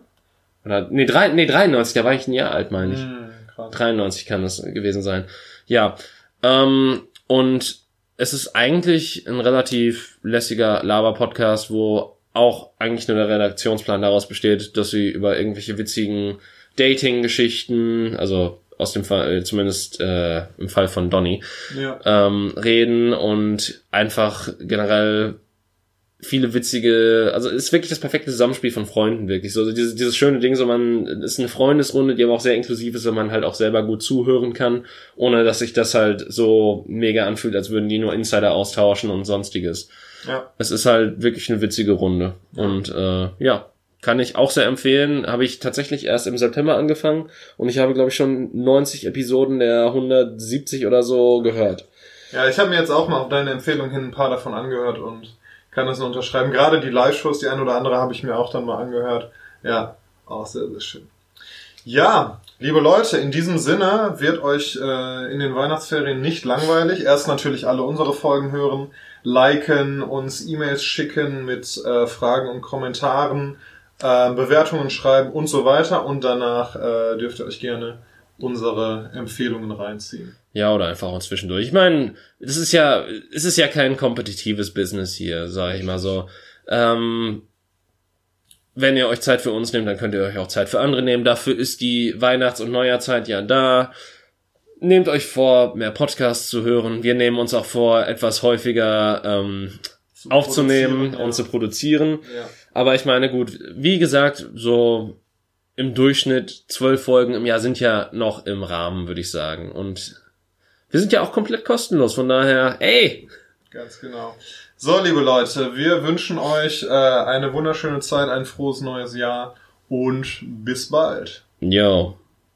Oder nee, drei, nee 93, da war ich ein Jahr alt, meine ich.
Hm, krass.
93 kann das gewesen sein. Ja. Ähm, und es ist eigentlich ein relativ lässiger Laber-Podcast, wo auch eigentlich nur der Redaktionsplan daraus besteht, dass sie über irgendwelche witzigen Dating-Geschichten, also aus dem Fall, äh, zumindest äh, im Fall von Donny,
Ja.
ähm, reden und einfach generell viele witzige, also ist wirklich das perfekte Zusammenspiel von Freunden, wirklich. So dieses, dieses schöne Ding, so man, ist eine Freundesrunde, die aber auch sehr inklusiv ist, wo man halt auch selber gut zuhören kann, ohne dass sich das halt so mega anfühlt, als würden die nur Insider austauschen und sonstiges.
ja.
Es ist halt wirklich eine witzige Runde. Und äh, ja, kann ich auch sehr empfehlen. Habe ich tatsächlich erst im September angefangen und ich habe, glaube ich, schon 90 Episoden der 170 oder so gehört.
Ja, ich habe mir jetzt auch mal auf deine Empfehlung hin ein paar davon angehört und kann das nur unterschreiben. Gerade die Live-Shows, die ein oder andere habe ich mir auch dann mal angehört. Ja, auch sehr, sehr schön. Ja, liebe Leute, in diesem Sinne wird euch äh, in den Weihnachtsferien nicht langweilig. Erst natürlich alle unsere Folgen hören, liken, uns E-Mails schicken mit äh, Fragen und Kommentaren, äh, Bewertungen schreiben und so weiter. Und danach äh, dürft ihr euch gerne unsere Empfehlungen reinziehen.
Ja, oder einfach auch zwischendurch. Ich meine, das ist ja, es ist ja kein kompetitives Business hier, sage ich mal so. Ähm, wenn ihr euch Zeit für uns nehmt, dann könnt ihr euch auch Zeit für andere nehmen. Dafür ist die Weihnachts- und Neujahrszeit ja da. Nehmt euch vor, mehr Podcasts zu hören. Wir nehmen uns auch vor, etwas häufiger ähm,
Zu
aufzunehmen
ja.
und zu produzieren.
Ja.
Aber ich meine, gut, wie gesagt, so im Durchschnitt zwölf Folgen im Jahr sind ja noch im Rahmen, würde ich sagen. Und wir sind ja auch komplett kostenlos, von daher, ey!
Ganz genau. So, liebe Leute, wir wünschen euch äh, eine wunderschöne Zeit, ein frohes neues Jahr und bis bald.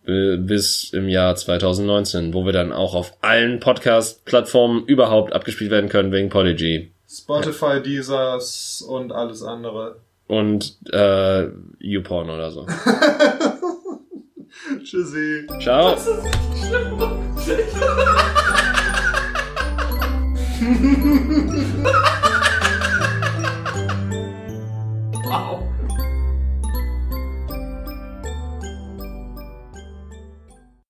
Äh, bis im Jahr 2019, wo wir dann auch auf allen Podcast-Plattformen überhaupt abgespielt werden können wegen Polygy.
Spotify, Deezers und alles andere.
Und äh, YouPorn oder so. <laughs>
Tschüssi.
Ciao!
Schlimm. <laughs>